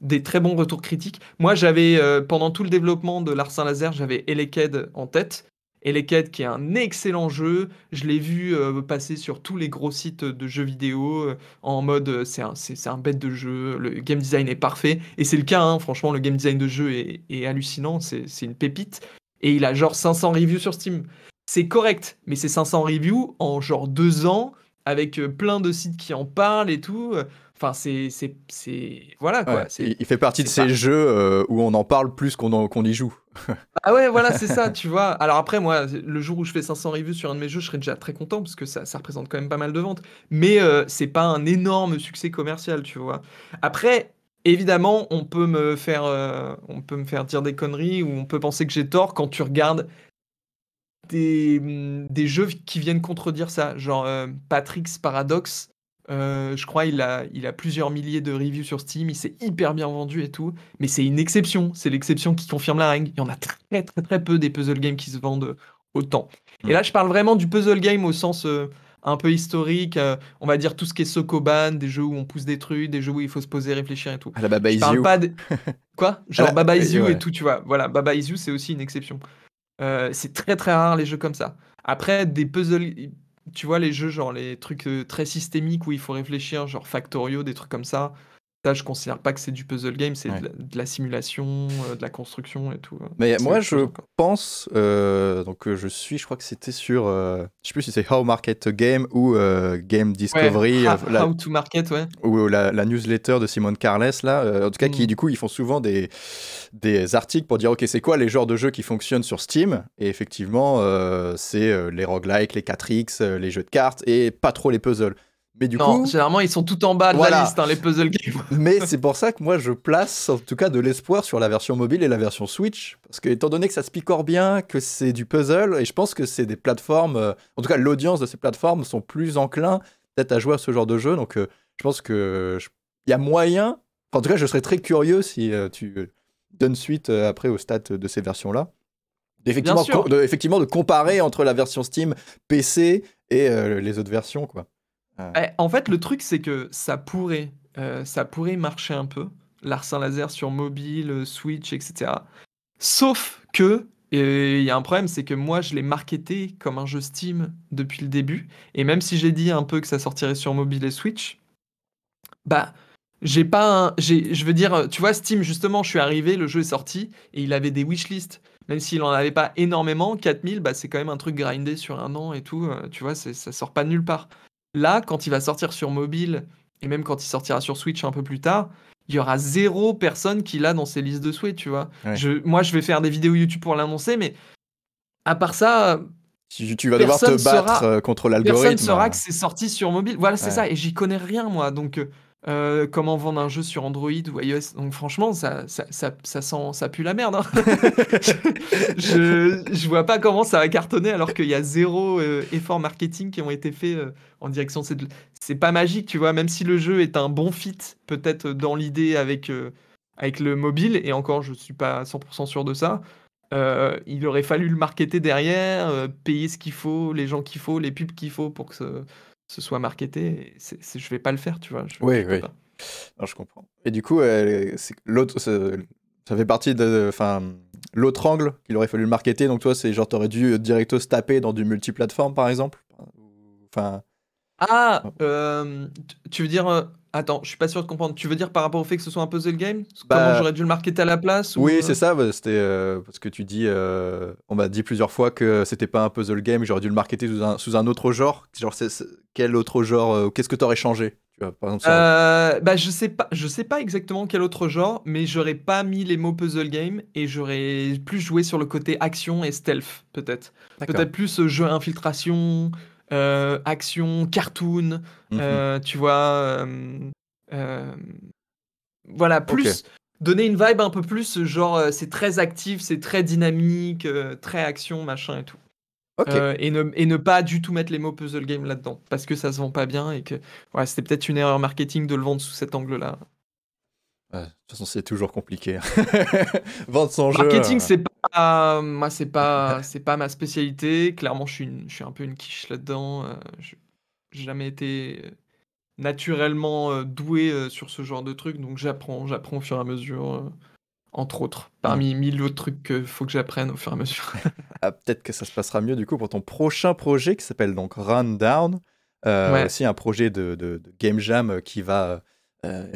des très bons retours critiques. Moi, j'avais pendant tout le développement de l'Arsin Laser, j'avais Eleked en tête. Eleked qui est un excellent jeu. Je l'ai vu euh, passer sur tous les gros sites de jeux vidéo euh, en mode euh, c'est un, c'est, un bête de jeu, le game design est parfait. Et c'est le cas, hein, franchement, le game design de jeu est, est hallucinant, c'est, c'est une pépite. Et il a genre 500 reviews sur Steam. C'est correct, mais c'est 500 reviews en genre deux ans avec plein de sites qui en parlent et tout. Enfin, c'est. c'est, Voilà quoi. il fait partie de ces jeux où on en parle plus qu'on, qu'on y joue. ah ouais, voilà, c'est ça, tu vois. Alors après, moi, le jour où je fais 500 reviews sur un de mes jeux, je serais déjà très content parce que ça, représente quand même pas mal de ventes. Mais euh, c'est pas un énorme succès commercial, tu vois. Après. Évidemment, on peut me faire, euh, on peut me faire dire des conneries ou on peut penser que j'ai tort quand tu regardes des, des jeux qui viennent contredire ça, genre Patrick's Paradox euh, je crois il a, il a plusieurs milliers de reviews sur Steam, il s'est hyper bien vendu et tout, mais c'est une exception, c'est l'exception qui confirme la règle. Il y en a très très très peu des puzzle games qui se vendent autant. Et mm. là, je parle vraiment du puzzle game au sens euh, un peu historique, euh, on va dire tout ce qui est Sokoban, des jeux où on pousse des trucs, des jeux où il faut se poser, réfléchir et tout. À la Baba Is You. Pas Quoi? Genre Baba Is You et tout, tu vois. Voilà, Baba Is You, c'est aussi une exception. c'est très très rare les jeux comme ça. Après, des puzzles tu vois, les jeux, genre les trucs euh, très systémiques où il faut réfléchir, genre Factorio, des trucs comme ça. Ça, je considère pas que c'est du puzzle game, c'est de, la simulation, euh, de la construction et tout. Hein. Mais moi, je pense, euh, donc euh, je suis, je crois que c'était sur, je sais plus si c'est How Market Game ou Game Discovery. how, to Market, ouais. Ou la, newsletter de Simone Carles, là. en tout cas, qui, mm. du coup, ils font souvent des, des articles pour dire, OK, c'est quoi les genres de jeux qui fonctionnent sur Steam? Et effectivement, c'est les roguelikes, les 4X, les jeux de cartes et pas trop les puzzles. Mais du non, coup, généralement, ils sont tout en bas de la liste, hein, les puzzle games. Mais c'est pour ça que moi, je place en tout cas de l'espoir sur la version mobile et la version Switch. Parce que, étant donné que ça se picore bien, que c'est du puzzle, et je pense que c'est des plateformes, euh, en tout cas, l'audience de ces plateformes sont plus enclins peut-être à jouer à ce genre de jeu. Donc, euh, je pense que il y a moyen. en tout cas, je serais très curieux si euh, tu donnes suite après au stats de ces versions-là. Effectivement, de, effectivement, de comparer entre la version Steam PC et les autres versions, quoi. Eh, en fait, le truc, c'est que ça pourrait, euh, ça pourrait marcher un peu, Larsin Laser sur mobile, euh, Switch, etc. Sauf que, il y a un problème, c'est que moi, je l'ai marketé comme un jeu Steam depuis le début. Et même si j'ai dit un peu que ça sortirait sur mobile et Switch, bah, j'ai pas un, je veux dire, tu vois, Steam, justement, je suis arrivé, le jeu est sorti, et il avait des wishlists. Même s'il en avait pas énormément, 4000, bah, c'est quand même un truc grindé sur un an et tout. Euh, tu vois, ça sort pas de nulle part. Là, quand il va sortir sur mobile, et même quand il sortira sur Switch un peu plus tard, il y aura zéro personne qui l'a dans ses listes de souhaits, tu vois. moi, je vais faire des vidéos YouTube pour l'annoncer, mais à part ça, tu, vas devoir te battre euh, contre l'algorithme. Personne saura que c'est sorti sur mobile. Voilà, c'est ça. Et j'y connais rien, moi. Donc, euh, comment vendre un jeu sur Android ou iOS. Donc franchement, ça, ça, ça, ça sent, ça pue la merde. Hein. je, je vois pas comment ça va cartonner alors qu'il y a zéro euh, effort marketing qui ont été faits euh, en direction. C'est pas magique, tu vois. Même si le jeu est un bon fit, peut-être dans l'idée avec, avec le mobile, et encore, je suis pas 100% sûr de ça. il aurait fallu le marketer derrière, payer ce qu'il faut, les gens qu'il faut, les pubs qu'il faut pour que ce, ce soit marketé. C'est, c'est, je vais pas le faire, tu vois. Je, oui, oui. je comprends. Et du coup, l'autre, ça fait partie de, enfin, l'autre angle qu'il aurait fallu le marketer. Donc toi, c'est genre t'aurais dû euh, directo se taper dans du multiplateforme, par exemple? Enfin. Ah, euh, tu veux dire euh, Attends, je suis pas sûr de comprendre. Tu veux dire par rapport au fait que ce soit un puzzle game? Comment bah, j'aurais dû le marketer à la place Oui, c'est ça. Bah, c'était parce que tu dis, on m'a dit plusieurs fois que c'était pas un puzzle game. J'aurais dû le marketer sous un, sous un autre genre. Genre, quel autre genre Qu'est-ce que tu aurais changé? Tu vois, par exemple, bah, je sais pas, je sais pas exactement quel autre genre, mais j'aurais pas mis les mots puzzle game et j'aurais plus joué sur le côté action et stealth, peut-être. Peut-être plus jeu infiltration, euh, action, cartoon, mmh euh, tu vois. Euh, voilà, plus donner une vibe un peu plus, genre c'est très actif, c'est très dynamique, très action, machin et tout. et, ne, et, ne, pas du tout mettre les mots puzzle game là-dedans, parce que ça se vend pas bien et que ouais, c'était peut-être une erreur marketing de le vendre sous cet angle-là. De toute façon, c'est toujours compliqué. Hein. Vendre son jeu. Marketing, c'est pas, moi, c'est pas, c'est pas ma spécialité. Clairement, je suis, je suis un peu une quiche là-dedans. Euh, je j'ai jamais été euh, naturellement euh, doué sur ce genre de truc, donc j'apprends, j'apprends au fur et à mesure, entre autres, parmi mille autres trucs qu'il faut que j'apprenne au fur et à mesure. Ah, peut-être que ça se passera mieux du coup pour ton prochain projet qui s'appelle donc Rundown. Euh, Aussi un projet de, de, game jam qui va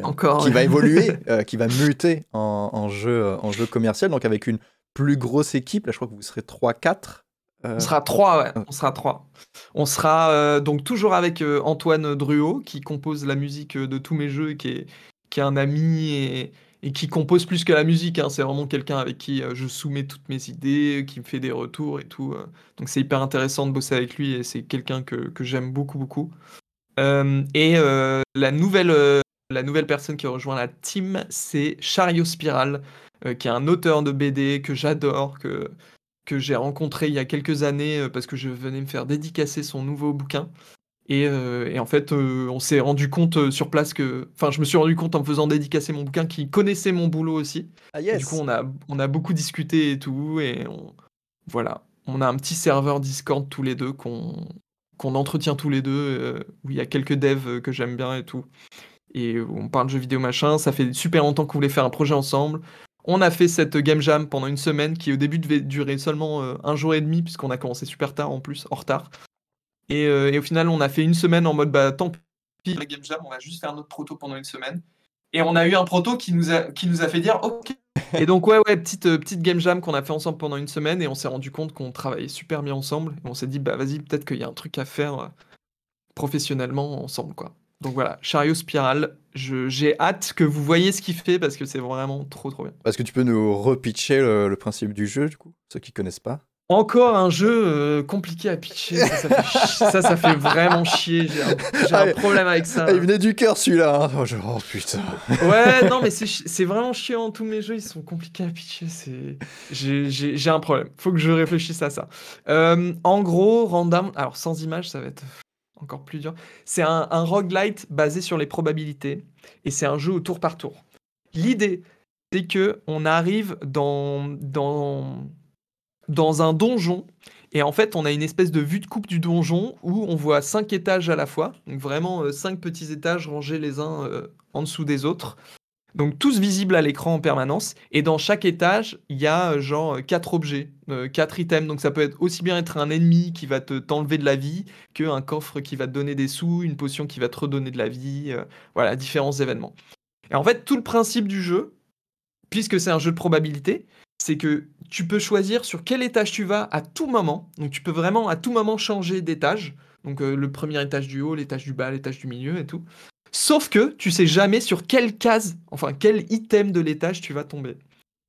Encore, qui va évoluer, qui va muter en, en, jeu en jeu commercial, donc avec une plus grosse équipe. Là, je crois que vous serez 3-4. Euh, on sera 3, ouais. On sera 3. On sera euh, donc toujours avec euh, Antoine Druot, qui compose la musique de tous mes jeux, qui est, qui est un ami et, et qui compose plus que la musique. Hein. C'est vraiment quelqu'un avec qui je soumets toutes mes idées, qui me fait des retours et tout. Donc c'est hyper intéressant de bosser avec lui et c'est quelqu'un que, que j'aime beaucoup, beaucoup. et la nouvelle, la nouvelle personne qui a rejoint la team, c'est Chariot Spiral. Euh, qui est un auteur de BD que j'adore, que, que j'ai rencontré il y a quelques années euh, parce que je venais me faire dédicacer son nouveau bouquin. Et, euh, et en fait, on s'est rendu compte sur place que. Enfin, je me suis rendu compte en me faisant dédicacer mon bouquin qu'il connaissait mon boulot aussi. Ah, yes. Du coup, on a, on a beaucoup discuté et tout. Et voilà. On a un petit serveur Discord tous les deux qu'on qu'on entretient tous les deux, où il y a quelques devs que j'aime bien et tout. Et on parle de jeux vidéo machin. Ça fait super longtemps qu'on voulait faire un projet ensemble. On a fait cette game jam pendant une semaine qui au début devait durer seulement euh, un jour et demi puisqu'on a commencé super tard en plus, en retard. Euh, et, au final, on a fait une semaine en mode bah tant pis la game jam, on va juste faire notre proto pendant une semaine. Et on a eu un proto qui nous a, qui nous a fait dire OK. Et donc, ouais, ouais, petite, euh, petite game jam qu'on a fait ensemble pendant une semaine et on s'est rendu compte qu'on travaillait super bien ensemble. Et on s'est dit, bah vas-y, peut-être qu'il y a un truc à faire euh, professionnellement ensemble, quoi. Donc voilà, Chariot Spiral, j'ai hâte que vous voyez ce qu'il fait parce que c'est vraiment trop trop bien. Est-ce que tu peux nous repitcher le, le principe du jeu, du coup, ceux qui connaissent pas? Encore un jeu euh, compliqué à pitcher, ça ça, fait, vraiment chier, j'ai un, problème avec ça. Ah, il venait du cœur celui-là, hein. oh, oh, putain. Ouais, non mais c'est vraiment chiant, tous mes jeux ils sont compliqués à pitcher, j'ai un problème, faut que je réfléchisse à ça. Euh, en gros, random, alors sans image ça va être encore plus dur, c'est un, roguelite basé sur les probabilités, et c'est un jeu au tour par tour. L'idée, c'est que on arrive dans... dans dans un donjon. Et en fait, on a une espèce de vue de coupe du donjon où on voit cinq étages à la fois. Vraiment euh, cinq petits étages rangés les uns euh, en dessous des autres. Donc tous visibles à l'écran en permanence. Et dans chaque étage, il y a euh, genre quatre objets, quatre items. Donc ça peut être aussi bien être un ennemi qui va te t'enlever de la vie qu'un coffre qui va te donner des sous, une potion qui va te redonner de la vie. voilà, différents événements. Et en fait, tout le principe du jeu, puisque c'est un jeu de probabilité, c'est que tu peux choisir sur quel étage tu vas à tout moment. Donc tu peux vraiment à tout moment changer d'étage. Donc euh, le premier étage du haut, l'étage du bas, l'étage du milieu et tout. Sauf que tu sais jamais sur quelle case, enfin quel item de l'étage tu vas tomber.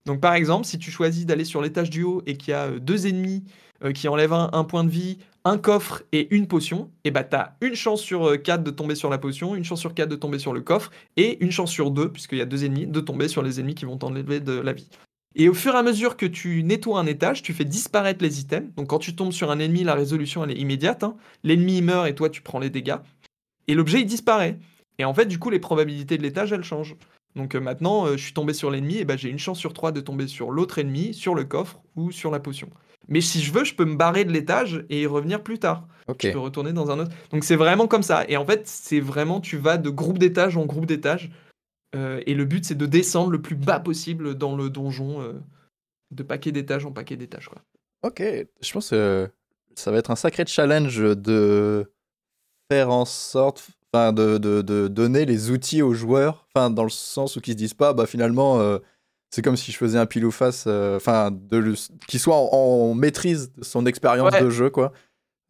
Donc par exemple, si tu choisis d'aller sur l'étage du haut et qu'il y a euh, deux ennemis euh, qui enlèvent un, point de vie, un coffre et une potion, et eh bah t'as une chance sur 4 de tomber sur la potion, une chance sur 4 de tomber sur le coffre, et une chance sur 2, puisqu'il y a deux ennemis, de tomber sur les ennemis qui vont t'enlever de la vie. Et au fur et à mesure que tu nettoies un étage, tu fais disparaître les items. Donc quand tu tombes sur un ennemi, la résolution elle est immédiate. Hein. L'ennemi meurt et toi tu prends les dégâts. Et l'objet il disparaît. Et en fait, du coup, les probabilités de l'étage elles changent. Donc euh, maintenant, euh, je suis tombé sur l'ennemi, et ben j'ai une chance sur trois de tomber sur l'autre ennemi, sur le coffre ou sur la potion. Mais si je veux, je peux me barrer de l'étage et y revenir plus tard. Je peux retourner dans un autre. Donc c'est vraiment comme ça. Et en fait, c'est vraiment, tu vas de groupe d'étage en groupe d'étage euh, et le but, c'est de descendre le plus bas possible dans le donjon, de paquet d'étage en paquet d'étage. Ok, je pense que ça va être un sacré challenge de faire en sorte, enfin, de, de, de, donner les outils aux joueurs, enfin, dans le sens où qu'ils se disent pas, bah finalement, euh, c'est comme si je faisais un pile ou face, enfin, de qu'il soit en, maîtrise de son expérience de jeu, quoi.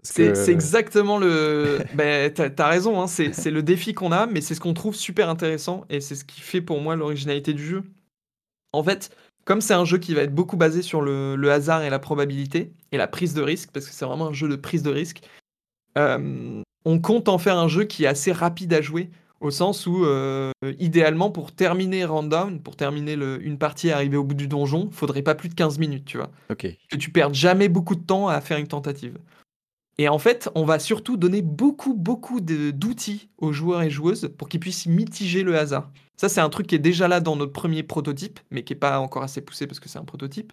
C'est exactement le. ben, t'as as raison, hein, c'est le défi qu'on a, mais c'est ce qu'on trouve super intéressant et c'est ce qui fait pour moi l'originalité du jeu. En fait, comme c'est un jeu qui va être beaucoup basé sur le, hasard et la probabilité et la prise de risque, parce que c'est vraiment un jeu de prise de risque, euh, on compte en faire un jeu qui est assez rapide à jouer, au sens où, euh, idéalement, pour terminer Rundown, pour terminer une partie et arriver au bout du donjon, faudrait pas plus de 15 minutes, tu vois. Ok. Que tu perdes jamais beaucoup de temps à faire une tentative. Et en fait, on va surtout donner beaucoup, beaucoup d'outils aux joueurs et joueuses pour qu'ils puissent mitiger le hasard. Ça, c'est un truc qui est déjà là dans notre premier prototype, mais qui n'est pas encore assez poussé parce que c'est un prototype.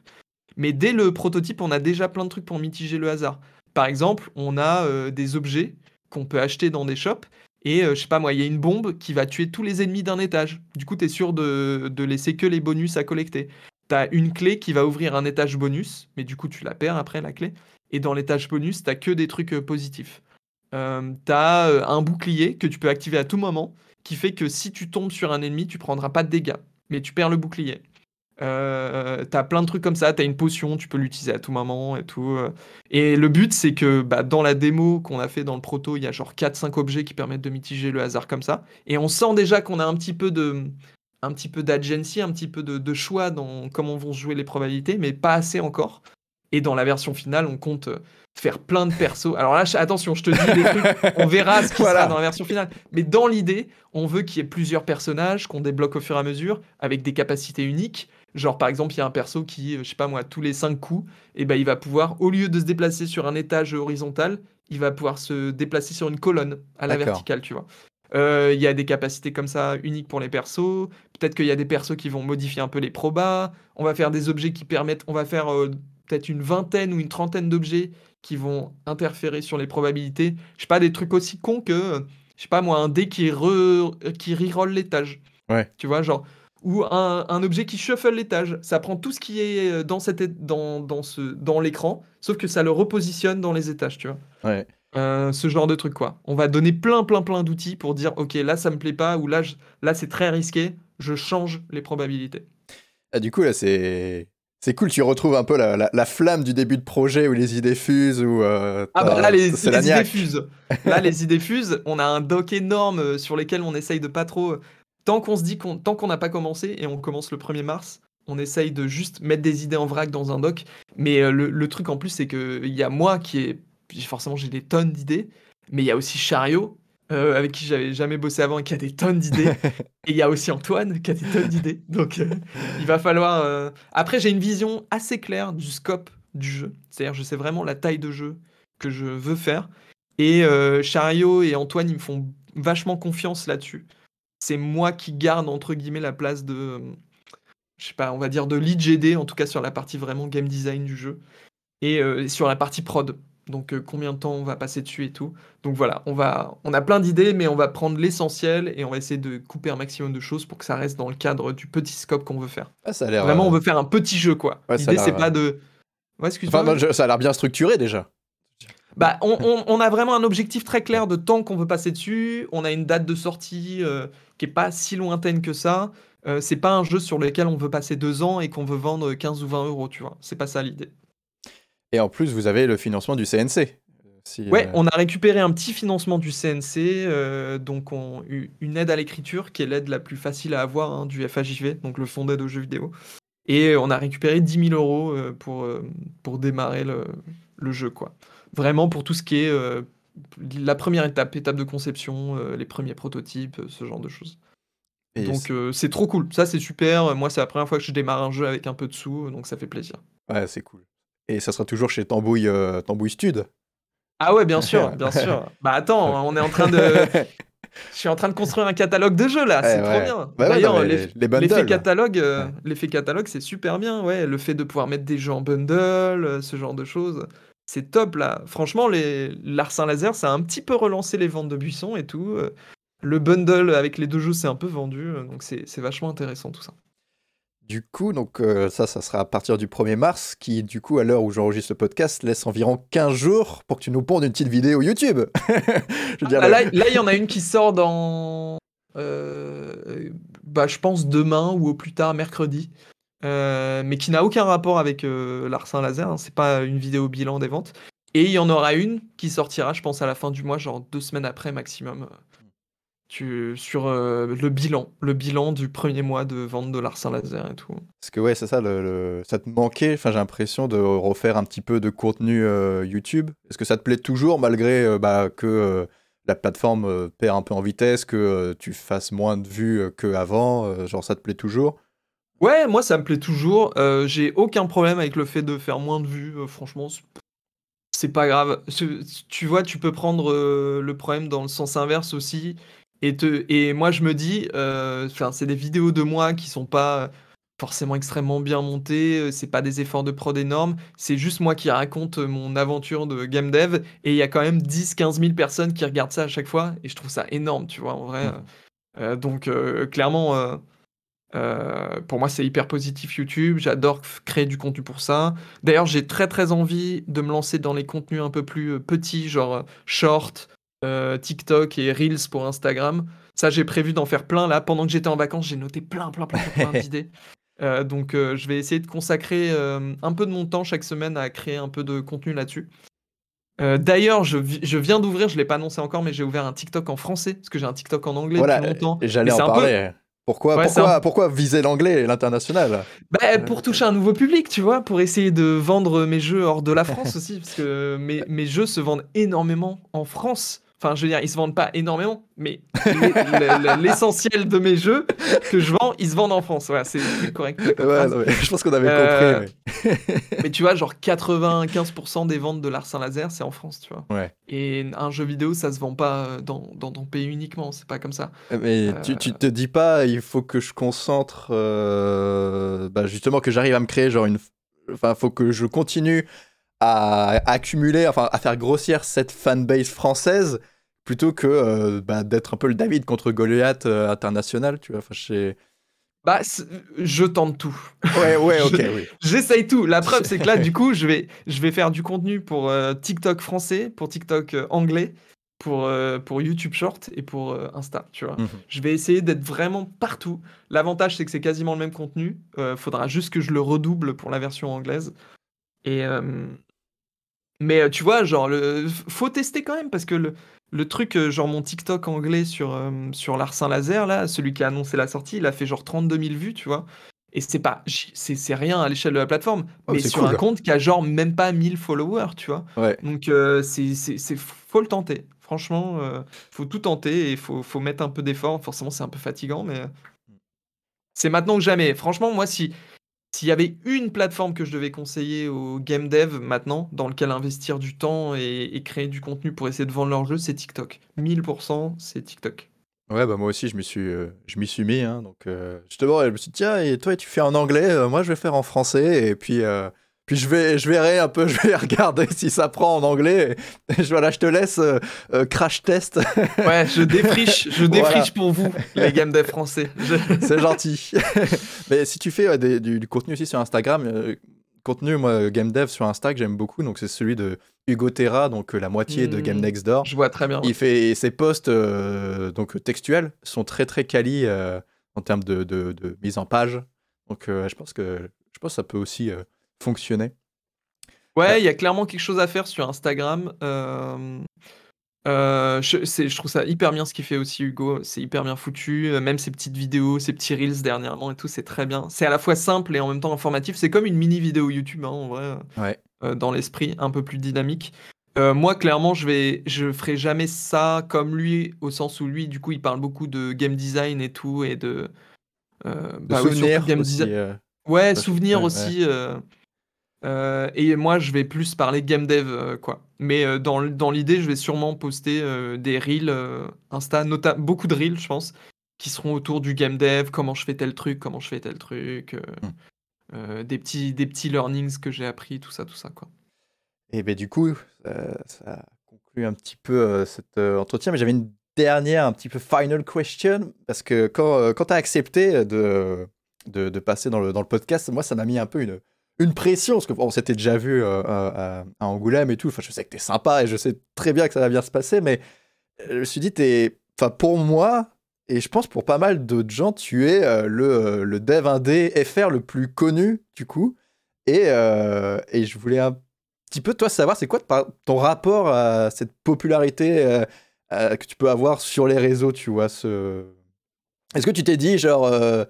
Mais dès le prototype, on a déjà plein de trucs pour mitiger le hasard. Par exemple, on a euh, des objets qu'on peut acheter dans des shops. Et euh, je sais pas moi, il y a une bombe qui va tuer tous les ennemis d'un étage. Du coup, tu es sûr de, laisser que les bonus à collecter. Tu as une clé qui va ouvrir un étage bonus, mais du coup, tu la perds après la clé. Et dans tâches bonus, t'as que des trucs euh, positifs. Euh, t'as euh, un bouclier que tu peux activer à tout moment, qui fait que si tu tombes sur un ennemi, tu prendras pas de dégâts, mais tu perds le bouclier. Euh, t'as plein de trucs comme ça, t'as une potion, tu peux l'utiliser à tout moment et tout. Et le but, c'est que bah, dans la démo qu'on a fait dans le proto, il y a genre 4-5 objets qui permettent de mitiger le hasard comme ça. Et on sent déjà qu'on a un petit peu de un petit peu d'agency, un petit peu de, de, choix dans comment vont jouer les probabilités, mais pas assez encore. Et dans la version finale, on compte euh, faire plein de persos. Alors là, attention, je te dis des trucs, on verra ce qui sera dans la version finale. Mais dans l'idée, on veut qu'il y ait plusieurs personnages qu'on débloque au fur et à mesure avec des capacités uniques. Genre, par exemple, il y a un perso qui, euh, je sais pas moi, tous les 5 coups, et eh ben, il va pouvoir, au lieu de se déplacer sur un étage horizontal, il va pouvoir se déplacer sur une colonne à la verticale, tu vois. Euh, il y a des capacités comme ça uniques pour les persos. Peut-être qu'il y a des persos qui vont modifier un peu les probas. On va faire des objets qui permettent. On va faire peut-être une vingtaine ou une trentaine d'objets qui vont interférer sur les probabilités. Je sais pas, des trucs aussi cons que, je sais pas moi, un dé qui, re, qui reroll l'étage. Ouais. Tu vois, genre, ou un, un objet qui shuffle l'étage. Ça prend tout ce qui est euh, dans, cette, dans, dans, ce, dans l'écran, sauf que ça le repositionne dans les étages, tu vois. Ouais. Euh, ce genre de truc, quoi. On va donner plein, plein, plein d'outils pour dire, ok, là, ça me plaît pas, ou là, là c'est très risqué, je change les probabilités. Ah, du coup, là, c'est. C'est cool, tu retrouves un peu la, la, flamme du début de projet où les idées fusent. Où, euh, ah bah là, les, les idées fusent. Là, les idées fusent. On a un doc énorme sur lequel on essaye de pas trop. Tant qu'on se dit qu'on tant qu'on n'a pas commencé et on commence le 1er mars, on essaye de juste mettre des idées en vrac dans un doc. Mais euh, le, le, truc en plus, c'est qu'il y a moi qui est. Forcément, j'ai des tonnes d'idées. Mais il y a aussi Chariot euh, avec qui j'avais jamais bossé avant et qui a des tonnes d'idées. et il y a aussi Antoine qui a des tonnes d'idées. Donc euh, il va falloir. Euh, après, j'ai une vision assez claire du scope du jeu. C'est-à-dire, je sais vraiment la taille de jeu que je veux faire. Et Chariot et Antoine, ils me font vachement confiance là-dessus. C'est moi qui garde, entre guillemets, la place de. Je sais pas, on va dire de lead GD, en tout cas sur la partie vraiment game design du jeu. Et sur la partie prod. Donc euh, combien de temps on va passer dessus et tout. Donc voilà, on va, on a plein d'idées, mais on va prendre l'essentiel et on va essayer de couper un maximum de choses pour que ça reste dans le cadre du petit scope qu'on veut faire. Ah, ça a l'air. Vraiment, on euh, veut faire un petit jeu quoi. L'idée c'est pas de. Ouais, excuse-moi. ça a l'air bien structuré déjà. Bah, on, on, a vraiment un objectif très clair de temps qu'on veut passer dessus. On a une date de sortie euh, qui est pas si lointaine que ça. c'est pas un jeu sur lequel on veut passer deux ans et qu'on veut vendre 15 ou 20 euros, tu vois. C'est pas ça l'idée. Et en plus, vous avez le financement du CNC. Si, ouais, euh, on a récupéré un petit financement du CNC, euh, donc on, une aide à l'écriture qui est l'aide la plus facile à avoir hein, du FHJV, donc le fonds d'aide aux jeux vidéo. Et on a récupéré 10 000 euros euh, pour, pour démarrer le, le, jeu, quoi. Vraiment pour tout ce qui est la première étape, étape de conception, les premiers prototypes, ce genre de choses. donc c'est trop cool, ça c'est super. Moi c'est la première fois que je démarre un jeu avec un peu de sous, donc ça fait plaisir. Ouais, c'est cool. Et ça sera toujours chez Tambouille, euh, Tambouille Stud. Ah ouais, bien sûr, bien sûr. Bah attends, on est en train de. Je suis en train de construire un catalogue de jeux là, c'est trop bien. Bah D'ailleurs, l'effet catalogue, euh, l'effet catalogue, c'est super bien. Ouais, le fait de pouvoir mettre des jeux en bundle, euh, ce genre de choses, c'est top là. Franchement, les Larsin Laser, ça a un petit peu relancé les ventes de buissons et tout. Le bundle avec les deux jeux, c'est un peu vendu, donc c'est vachement intéressant tout ça. Du coup, donc euh, ça, ça sera à partir du 1er mars, qui du coup, à l'heure où j'enregistre le podcast, laisse environ 15 jours pour que tu nous pondes une petite vidéo YouTube. je ah, là, il y en a une qui sort dans, euh, bah, je pense demain ou au plus tard mercredi, euh, mais qui n'a aucun rapport avec l'Arsin Laser. Hein. c'est pas une vidéo bilan des ventes. Et il y en aura une qui sortira, je pense, à la fin du mois, genre deux semaines après maximum sur euh, le bilan, le bilan du premier mois de vente de l'Arsin Laser et tout. Parce que ouais, c'est ça, le, ça te manquait, enfin j'ai l'impression de refaire un petit peu de contenu euh, YouTube. Est-ce que ça te plaît toujours malgré euh, bah, que la plateforme perd un peu en vitesse, que tu fasses moins de vues qu'avant Genre ça te plaît toujours? Ouais, moi ça me plaît toujours. j'ai aucun problème avec le fait de faire moins de vues, franchement. C'est pas grave. Tu vois, tu peux prendre le problème dans le sens inverse aussi et, et moi, je me dis, euh, c'est des vidéos de moi qui sont pas forcément extrêmement bien montées, euh, c'est pas des efforts de prod énormes, c'est juste moi qui raconte mon aventure de game dev, et il y a quand même 10-15 000 personnes qui regardent ça à chaque fois, et je trouve ça énorme, tu vois, en vrai. Mmh. Euh, donc, clairement, pour moi, c'est hyper positif YouTube, j'adore créer du contenu pour ça. D'ailleurs, j'ai très très envie de me lancer dans les contenus un peu plus petits, genre short, euh, TikTok et Reels pour Instagram. Ça, j'ai prévu d'en faire plein là. Pendant que j'étais en vacances, j'ai noté plein, plein, plein, plein d'idées. Euh, donc, euh, je vais essayer de consacrer un peu de mon temps chaque semaine à créer un peu de contenu là-dessus. D'ailleurs, je, je, viens d'ouvrir, je ne l'ai pas annoncé encore, mais j'ai ouvert un TikTok en français, parce que j'ai un TikTok en anglais depuis longtemps. J'allais en parler. Pourquoi, pourquoi, pourquoi, viser l'anglais et l'international? Bah, Pour toucher un nouveau public, tu vois, pour essayer de vendre mes jeux hors de la France aussi, parce que mes, mes jeux se vendent énormément en France. Enfin, je veux dire, ils se vendent pas énormément, mais l'essentiel de mes jeux que je vends, ils se vendent en France. Ouais, c'est correct. je pense qu'on avait compris. Euh, mais... tu vois, genre 95% des ventes de l'Arsin Laser, c'est en France, tu vois. Ouais. Et un jeu vidéo, ça se vend pas euh, dans, dans ton pays uniquement, c'est pas comme ça. Mais tu, tu, te dis pas, il faut que je concentre, euh, bah justement, que j'arrive à me créer genre une. Enfin, faut que je continue à accumuler, enfin, à faire grossir cette fanbase française plutôt que euh, bah, d'être un peu le David contre Goliath euh, international, tu vois. Enfin, je Bah, je tente tout. Ouais, ouais, ok, oui. J'essaye tout. La preuve, c'est que là, du coup, je vais, je vais faire du contenu pour euh, TikTok français, pour TikTok anglais, pour, pour YouTube Short et pour Insta, tu vois. Mhm. Je vais essayer d'être vraiment partout. L'avantage, c'est que c'est quasiment le même contenu. Faudra juste que je le redouble pour la version anglaise. Et, mais tu vois, genre, le... faut tester quand même parce que le, le truc, euh, genre mon TikTok anglais sur, euh, sur l'Arsin Laser, là, celui qui a annoncé la sortie, il a fait genre 32 000 vues, tu vois. Et c'est pas, c'est c'est rien à l'échelle de la plateforme, Oh, mais sur un compte qui a genre même pas 1000 followers, tu vois. Ouais. Donc euh, c'est c'est- c'est- faut le tenter. Franchement, euh, faut tout tenter et faut, faut mettre un peu d'effort. Forcément, c'est un peu fatigant, mais euh, c'est maintenant que jamais. Franchement, moi, si s'il y avait une plateforme que je devais conseiller aux game dev maintenant, dans lequel investir du temps et, créer du contenu pour essayer de vendre leur jeu, c'est TikTok. 1000%, c'est TikTok. Ouais, bah moi aussi, je m'y suis, euh, suis mis. hein, donc, euh, justement, je me suis dit, tiens, et toi, tu fais en anglais, euh, moi, je vais faire en français. Et puis, puis je, vais, je verrai un peu, je vais regarder si ça prend en anglais. Et, je, voilà, je te laisse euh, euh, crash test. Ouais, je défriche, je Voilà. défriche pour vous, les game dev français. Je- C'est gentil. Mais si tu fais ouais, des- du, du contenu aussi sur Instagram, euh, contenu, moi, game dev sur Insta que j'aime beaucoup, donc c'est celui de Hugo Terra, donc euh, la moitié de Hmm. Game Next Door. Je vois très bien. Il fait ses posts euh, donc textuels sont très très quali euh, en termes de, de- de mise en page. Donc euh, je pense que je pense que ça peut aussi euh, fonctionner. Ouais, il y a clairement quelque chose à faire sur Instagram. Euh, euh, je, trouve ça hyper bien ce qu'il fait aussi, Hugo. C'est hyper bien foutu. Euh, Même ses petites vidéos, ses petits reels dernièrement et tout, c'est très bien. C'est à la fois simple et en même temps informatif. C'est comme une mini vidéo YouTube, hein, en vrai, Ouais. euh, dans l'esprit, un peu plus dynamique. Euh, moi, clairement, je vais, je ferai jamais ça comme lui, au sens où lui, du coup, il parle beaucoup de game design et tout, et de. euh, De bah souvenirs game aussi, euh, Ouais, souvenirs ouais, aussi. Euh, et moi, je vais plus parler game dev, euh, quoi. Mais euh, dans, dans l'idée, je vais sûrement poster des reels Insta, beaucoup de reels, je pense, qui seront autour du game dev, comment je fais tel truc, comment je fais tel truc, Hmm. des petits, des petits learnings que j'ai appris, tout ça, tout ça, quoi. Et ben du coup, ça conclut un petit peu cet entretien. Mais j'avais une dernière, un petit peu final question parce que quand, quand tu as accepté de, de, de passer dans le, dans le podcast, moi, ça m'a mis un peu une, une pression parce qu'on s'était déjà vu euh, à, à Angoulême et tout. Enfin, je sais que tu es sympa et je sais très bien que ça va bien se passer, mais euh, je me suis dit, t'es, pour moi. Et je pense pour pas mal d'autres gens, tu es euh, le, euh, le dev indé FR le plus connu, du coup. Et, euh, et je voulais un petit peu, toi, savoir, c'est quoi ton rapport à cette popularité euh, euh, que tu peux avoir sur les réseaux, tu vois ce... Est-ce que tu t'es dit, genre, euh,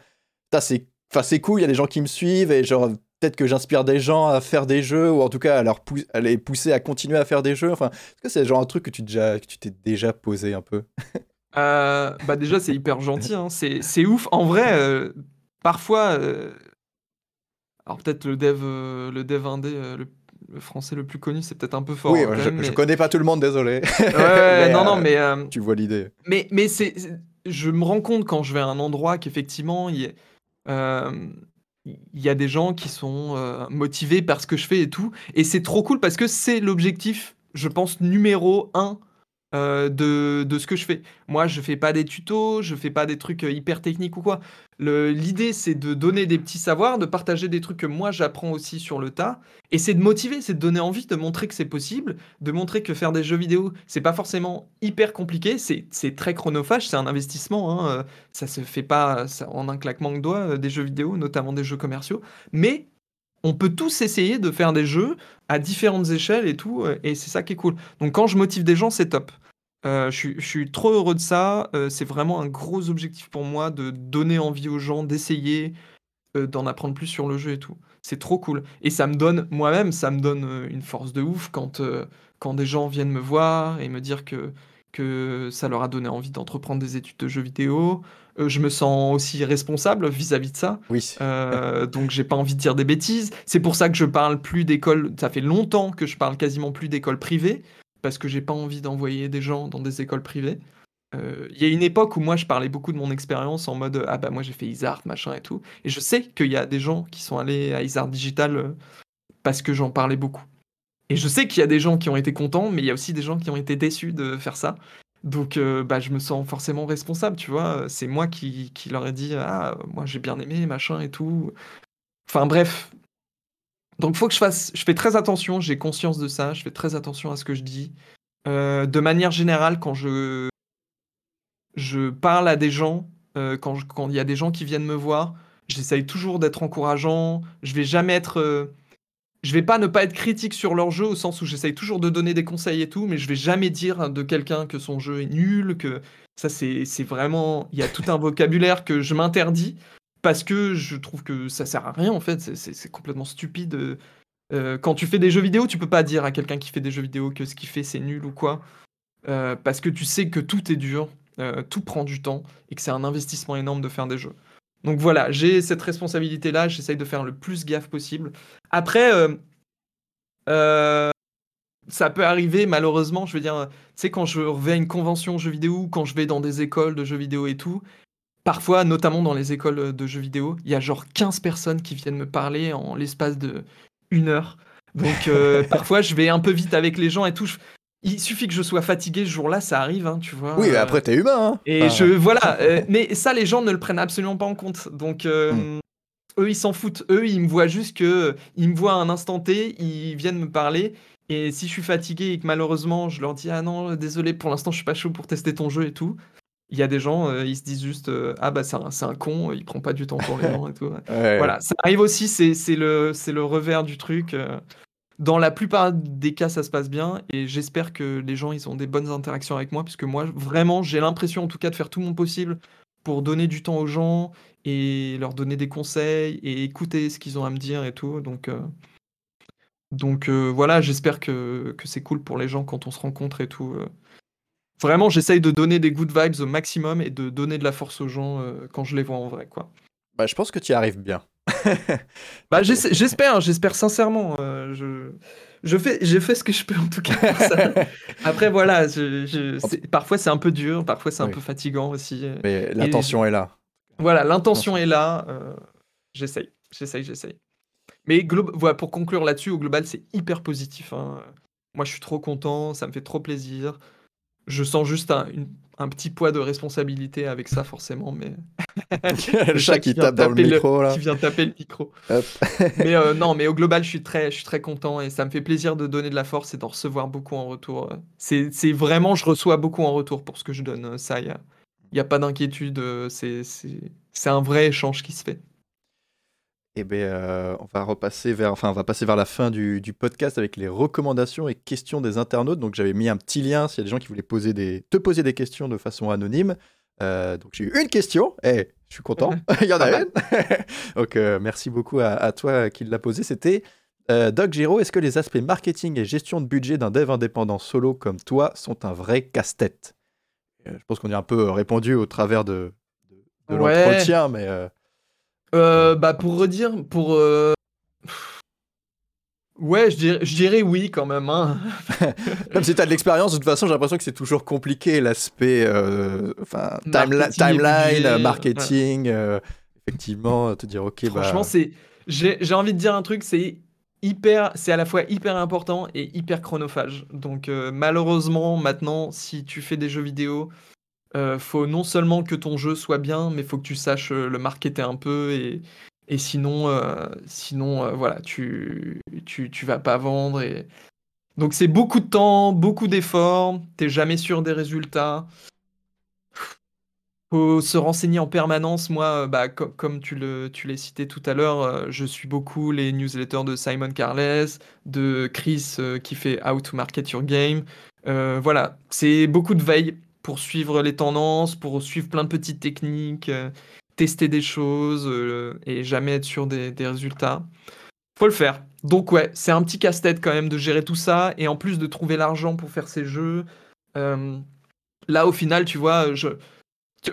c'est cool, il y a des gens qui me suivent, et genre, peut-être que j'inspire des gens à faire des jeux, ou en tout cas à, leur pou- à les pousser à continuer à faire des jeux, enfin, est-ce que c'est genre un truc que tu déjà, que tu t'es déjà posé un peu? Euh, bah déjà, c'est hyper gentil, hein. c'est, ouf. En vrai, euh, parfois, euh, alors peut-être le dev, le dev indé, le, le français le plus connu, c'est peut-être un peu fort. Oui, hein, je, même, je connais pas tout le monde, désolé. Ouais, ouais, Mais, non, non, mais Tu vois l'idée. Mais, mais c'est, je me rends compte quand je vais à un endroit qu'effectivement, il y, a- il y a des gens qui sont euh, motivés par ce que je fais et tout. Et c'est trop cool parce que c'est l'objectif, je pense, numéro un euh, de, de ce que je fais. Moi, je fais pas des tutos, je fais pas des trucs euh, hyper techniques ou quoi. L'idée, c'est de donner des petits savoirs, de partager des trucs que moi, j'apprends aussi sur le tas. Et c'est de motiver, c'est de donner envie, de montrer que c'est possible de montrer que faire des jeux vidéo, c'est pas forcément hyper compliqué, c'est très chronophage, c'est un investissement, hein, euh, ça se fait pas en un claquement de doigts, des jeux vidéo, notamment des jeux commerciaux, mais on peut tous essayer de faire des jeux à différentes échelles et tout, euh, et c'est ça qui est cool. Donc quand je motive des gens, c'est top. Euh, je, suis, trop heureux de ça, euh, c'est vraiment un gros objectif pour moi de donner envie aux gens d'essayer, d'en apprendre plus sur le jeu et tout. C'est trop cool. Et ça me donne, moi-même, ça me donne une force de ouf quand, quand des gens viennent me voir et me dire que, que ça leur a donné envie d'entreprendre des études de jeux vidéo. Euh, je me sens aussi responsable vis-à-vis de ça. Oui. Euh, donc j'ai pas envie de dire des bêtises. C'est pour ça que je parle plus d'école. Ça fait longtemps que je parle quasiment plus d'école privée parce que j'ai pas envie d'envoyer des gens dans des écoles privées. Euh, Il y a une époque où moi je parlais beaucoup de mon expérience en mode ah bah moi j'ai fait Isart machin et tout. Et je sais qu'il y a des gens qui sont allés à Isart Digital euh, parce que j'en parlais beaucoup. Et je sais qu'il y a des gens qui ont été contents, mais il y a aussi des gens qui ont été déçus de faire ça. Donc euh, bah, je me sens forcément responsable, tu vois. C'est moi qui, qui leur ai dit ah moi j'ai bien aimé machin et tout. Enfin bref. Donc faut que je fasse, je fais très attention, j'ai conscience de ça, je fais très attention à ce que je dis. de manière générale, quand je, je parle à des gens, quand il y a des gens qui viennent me voir, j'essaye toujours d'être encourageant. Je vais jamais être je vais pas ne pas être critique sur leur jeu au sens où j'essaye toujours de donner des conseils et tout, mais je vais jamais dire de quelqu'un que son jeu est nul, que ça c'est vraiment il y a tout un vocabulaire que je m'interdis parce que je trouve que ça sert à rien en fait, c'est complètement stupide. Euh, quand tu fais des jeux vidéo, tu peux pas dire à quelqu'un qui fait des jeux vidéo que ce qu'il fait c'est nul ou quoi, euh, parce que tu sais que tout est dur, euh, tout prend du temps et que c'est un investissement énorme de faire des jeux. Donc voilà, j'ai cette responsabilité-là, j'essaye de faire le plus gaffe possible. Après, euh, euh, ça peut arriver, malheureusement, je veux dire, tu sais, quand je vais à une convention jeux vidéo, quand je vais dans des écoles de jeux vidéo et tout, parfois, notamment dans les écoles de jeux vidéo, il y a genre 15 personnes qui viennent me parler en l'espace de une heure. Donc euh, parfois, je vais un peu vite avec les gens et tout. Il suffit que je sois fatigué ce jour-là, ça arrive, hein, tu vois. Oui, euh, après, t'es humain. Hein. Et je. Voilà. Euh, mais ça, les gens ne le prennent absolument pas en compte. Donc, euh, hmm. eux, ils s'en foutent. Eux, ils me voient juste que. Ils me voient à un instant T, ils viennent me parler. Et si je suis fatigué et que malheureusement, je leur dis Ah non, désolé, pour l'instant, je suis pas chaud pour tester ton jeu et tout. Il y a des gens, ils se disent juste Ah bah, c'est un, un, con, il prend pas du temps pour les gens et tout. Voilà, ça arrive aussi, c'est le, le revers du truc. Dans la plupart des cas, ça se passe bien et j'espère que les gens ils ont des bonnes interactions avec moi puisque moi vraiment j'ai l'impression en tout cas de faire tout mon possible pour donner du temps aux gens et leur donner des conseils et écouter ce qu'ils ont à me dire et tout. Donc, euh, donc euh, voilà, j'espère que, que c'est cool pour les gens quand on se rencontre et tout. Euh. Vraiment, j'essaye de donner des good vibes au maximum et de donner de la force aux gens quand je les vois en vrai. Quoi. Bah, je pense que tu y arrives bien. Bah, j'espère, j'espère sincèrement. Euh, je, je fais, j'ai fait ce que je peux en tout cas. Après, voilà, je, parfois c'est un peu dur, parfois c'est un peu fatigant aussi. Mais l'intention est là. Voilà, l'intention est là. Euh, j'essaye, j'essaye, j'essaye. Mais voilà, pour conclure là-dessus, au global, c'est hyper positif. Hein. Moi, je suis trop content, ça me fait trop plaisir. Je sens juste un, un petit poids de responsabilité avec ça, forcément, mais. le chat qui, tape dans le micro, là. Qui vient taper le micro. mais euh, non, mais au global, je suis, très, je suis très content et ça me fait plaisir de donner de la force et d'en recevoir beaucoup en retour. C'est vraiment, je reçois beaucoup en retour pour ce que je donne. Ça, il n'y a, a, pas d'inquiétude. C'est un vrai échange qui se fait. Eh bien, euh, on va repasser vers, enfin, on va passer vers la fin du, podcast avec les recommandations et questions des internautes. Donc, j'avais mis un petit lien s'il y a des gens qui voulaient poser des, te poser des questions de façon anonyme. Euh, donc, j'ai eu une question. et eh, je suis content. Il y en a une. donc, euh, merci beaucoup à, toi qui l'a posé. C'était Doc Giro. Est-ce que les aspects marketing et gestion de budget d'un dev indépendant solo comme toi sont un vrai casse-tête? Je pense qu'on y a un peu répondu au travers de, de, l'entretien, mais. Euh, bah pour redire, pour euh, ouais, je dirais, je dirais oui quand même. Hein. même si t'as de l'expérience, de toute façon, j'ai l'impression que c'est toujours compliqué l'aspect, euh, enfin timeline, marketing, effectivement, te dire ok. Franchement, bah... c'est, j'ai envie de dire un truc, c'est hyper, c'est à la fois hyper important et hyper chronophage. Donc malheureusement, maintenant, si tu fais des jeux vidéo euh, faut non seulement que ton jeu soit bien, mais faut que tu saches euh, le marketer un peu et, et sinon, euh, sinon voilà, tu, tu, tu, vas pas vendre. Et... Donc c'est beaucoup de temps, beaucoup d'efforts, t'es jamais sûr des résultats. Faut se renseigner en permanence. Moi, bah, comme tu l'as tu cité tout à l'heure, je suis beaucoup les newsletters de Simon Carles, de Chris qui fait How to Market Your Game. voilà, c'est beaucoup de veille pour suivre les tendances, pour suivre plein de petites techniques, euh, tester des choses euh, et jamais être sûr des, résultats. Faut le faire. Donc ouais, c'est un petit casse-tête quand même de gérer tout ça et en plus de trouver l'argent pour faire ces jeux. Euh, là au final, tu vois, je,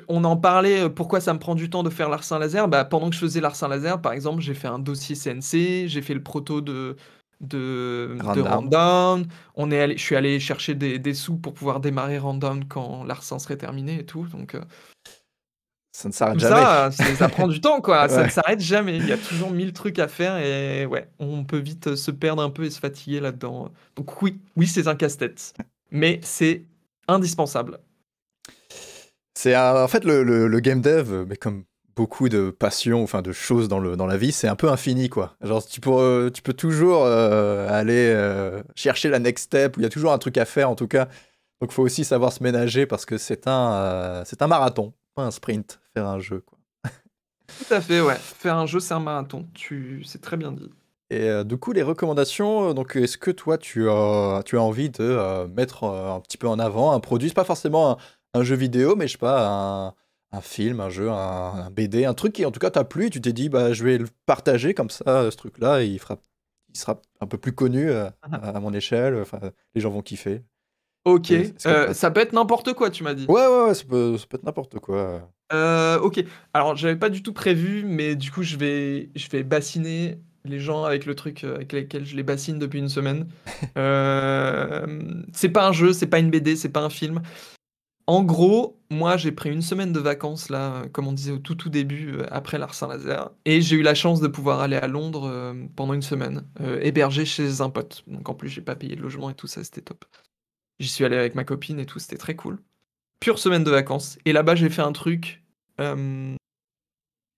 on en parlait, pourquoi ça me prend du temps de faire l'Arsin Laser bah, Pendant que je faisais l'Arsin Laser, par exemple, j'ai fait un dossier CNC, j'ai fait le proto de, de, Rundown. On est allé, je suis allé chercher des, des, sous pour pouvoir démarrer Rundown quand l'arsen serait terminé et tout. Donc, euh, ça ne s'arrête jamais. Ça, ça prend du temps, quoi. Ça ne s'arrête jamais. Il y a toujours mille trucs à faire et ouais, on peut vite se perdre un peu et se fatiguer là-dedans. Donc oui, oui, c'est un casse-tête, mais c'est indispensable. C'est en fait le, le, game dev, mais comme beaucoup de passion, enfin de choses dans, le, dans la vie, c'est un peu infini quoi. Genre tu peux, tu peux toujours aller chercher la next step, il y a toujours un truc à faire en tout cas. Donc il faut aussi savoir se ménager parce que c'est un, c'est un marathon, pas un sprint, faire un jeu quoi. Tout à fait, ouais. Faire un jeu, c'est un marathon. Tu... C'est très bien dit. Et euh, du coup, les recommandations, euh, donc est-ce que toi, tu as, tu as envie de euh, mettre un petit peu en avant un produit, c'est pas forcément un, jeu vidéo, mais je sais pas, un, un film, un jeu, un, BD, un truc qui en tout cas t'a plu, et tu t'es dit, bah, je vais le partager comme ça, ce truc-là, il, fera, il sera un peu plus connu à, à mon échelle, enfin, les gens vont kiffer. Ok, ça peut être n'importe quoi, tu m'as dit. Ouais, ouais, ouais, ça peut, ça peut être n'importe quoi. Euh, ok. Alors, j'avais pas du tout prévu, mais du coup, je vais, je vais bassiner les gens avec le truc euh, avec lequel je les bassine depuis une semaine. Euh, c'est pas un jeu, c'est pas une BD, c'est pas un film. En gros, moi, j'ai pris une semaine de vacances, là, comme on disait au tout début, après l'Art Saint-Nazaire, et j'ai eu la chance de pouvoir aller à Londres pendant une semaine, hébergé chez un pote. Donc, en plus, j'ai pas payé de logement et tout ça, c'était top. J'y suis allé avec ma copine et tout, c'était très cool pure semaine de vacances. Et là-bas, j'ai fait un truc euh,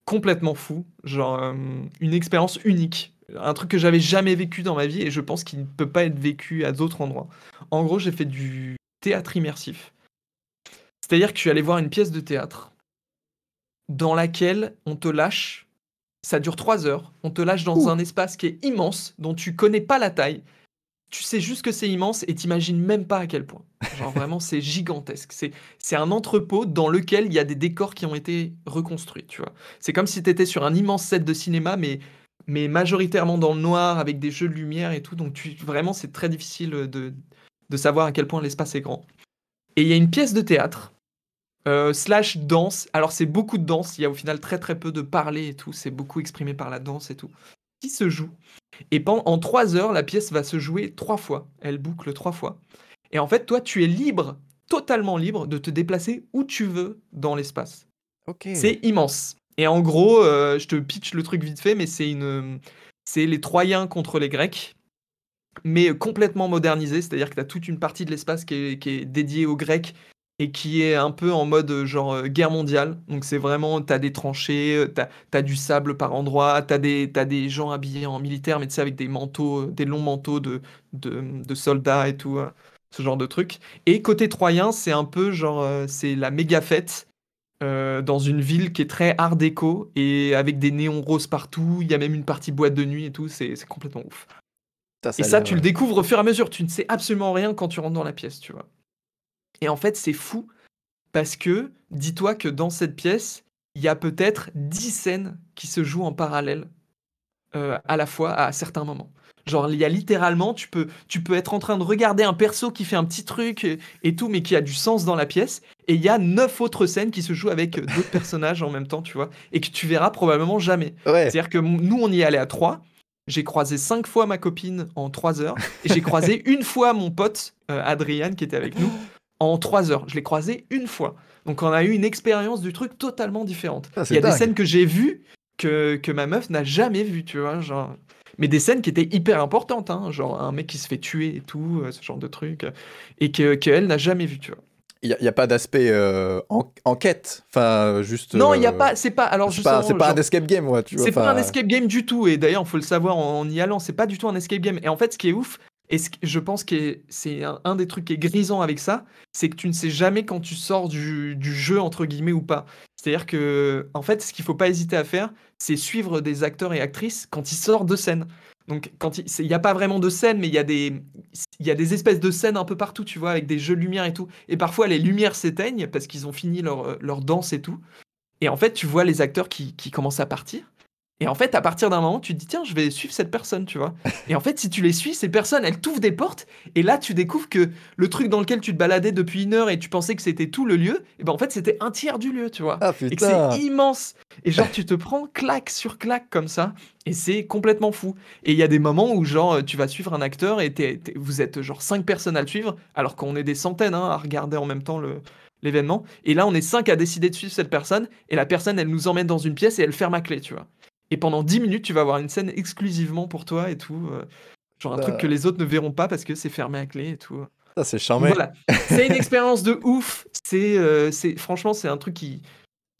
complètement fou, genre euh, une expérience unique, un truc que j'avais jamais vécu dans ma vie et je pense qu'il ne peut pas être vécu à d'autres endroits. En gros, j'ai fait du théâtre immersif. C'est-à-dire que je suis allé voir une pièce de théâtre dans laquelle on te lâche, ça dure trois heures, on te lâche dans un espace qui est immense, dont tu connais pas la taille, tu sais juste que c'est immense et t'imagines même pas à quel point. Genre vraiment, c'est gigantesque. C'est, c'est un entrepôt dans lequel il y a des décors qui ont été reconstruits, tu vois. C'est comme si tu étais sur un immense set de cinéma, mais, mais majoritairement dans le noir, avec des jeux de lumière et tout. Donc tu, vraiment, c'est très difficile de, de savoir à quel point l'espace est grand. Et il y a une pièce de théâtre, euh, slash danse. Alors c'est beaucoup de danse, il y a au final très très peu de parler et tout. C'est beaucoup exprimé par la danse et tout. Qui se joue? Et pendant, en trois heures, la pièce va se jouer trois fois. Elle boucle trois fois. Et en fait, toi, tu es libre, totalement libre, de te déplacer où tu veux dans l'espace. C'est immense. Et en gros, euh, je te pitch le truc vite fait, mais c'est une, c'est les Troyens contre les Grecs, mais complètement modernisé. C'est-à-dire que tu as toute une partie de l'espace qui est, qui est dédiée aux Grecs et qui est un peu en mode euh, genre euh, guerre mondiale. Donc c'est vraiment, t'as des tranchées, euh, t'as as du sable par endroit, t'as des, as des gens habillés en militaire, mais tu sais, avec des manteaux, des longs manteaux de, de, soldats et tout, ce genre de truc. Et côté troyen, c'est un peu genre, c'est la méga fête. dans une ville qui est très art déco et avec des néons roses partout, il y a même une partie boîte de nuit et tout, c'est complètement ouf. et ça, tu le découvres au fur et à mesure, tu ne sais absolument rien quand tu rentres dans la pièce, tu vois. Et en fait, c'est fou parce que dis-toi que dans cette pièce, il y a peut-être 10 scènes qui se jouent en parallèle euh, à la fois à certains moments. Genre, il y a littéralement, tu peux, tu peux être en train de regarder un perso qui fait un petit truc et, tout, mais qui a du sens dans la pièce. Et il y a neuf autres scènes qui se jouent avec d'autres personnages en même temps, tu vois, et que tu verras probablement jamais. C'est-à-dire que nous, on y allé à trois. J'ai croisé cinq fois ma copine en trois heures. Et j'ai croisé une fois mon pote, euh, Adrian, qui était avec nous en trois heures. Je l'ai croisé une fois. Donc on a eu une expérience du truc totalement différente. Ah, Il y a des scènes que j'ai vues que, que ma meuf n'a jamais vues, tu vois, genre. Mais des scènes qui étaient hyper importantes, hein, genre un mec qui se fait tuer et tout, euh, ce genre de truc, et que qu'elle n'a jamais vu, tu vois. Il n'y a, pas d'aspect euh, enquête, enfin juste. Non, il n'y a euh, pas, c'est pas. Alors c'est pas, pas un escape game, ouais, tu vois. C'est pas un escape game du tout, et d'ailleurs, il faut le savoir en, y allant, c'est pas du tout un escape game. Et en fait, ce qui est ouf, et je pense que c'est un, des trucs qui est grisant avec ça, c'est que tu ne sais jamais quand tu sors du, jeu, entre guillemets, ou pas. C'est-à-dire que, en fait, ce qu'il faut pas hésiter à faire, c'est suivre des acteurs et actrices quand ils sortent de scène. Donc, il n'y a pas vraiment de scène, mais il y, a des, espèces de scènes un peu partout, tu vois, avec des jeux de lumière et tout. Et parfois, les lumières s'éteignent parce qu'ils ont fini leur, leur danse et tout. Et en fait, tu vois les acteurs qui commencent à partir. Et en fait, à partir d'un moment, tu te dis, tiens, je vais suivre cette personne, tu vois. Et en fait, si tu les suis, ces personnes, elles t'ouvrent des portes. Et là, tu découvres que le truc dans lequel tu te baladais depuis une heure et tu pensais que c'était tout le lieu, et ben en fait, c'était un tiers du lieu, tu vois. Ah, et que c'est immense. Et genre, tu te prends claque sur claque comme ça. Et c'est complètement fou. Et il y a des moments où, genre, tu vas suivre un acteur et vous êtes genre cinq personnes à le suivre, alors qu'on est des centaines hein, à regarder en même temps le, l'événement. Et là, on est cinq à décider de suivre cette personne. Et la personne, elle nous emmène dans une pièce et elle ferme à clé, tu vois. Et pendant 10 minutes, tu vas avoir une scène exclusivement pour toi et tout. Euh, genre un truc que bah. les autres ne verront pas parce que c'est fermé à clé et tout. Ça, c'est charmé. Voilà. c'est une expérience de ouf. C'est, euh, c'est, franchement, c'est un truc qui,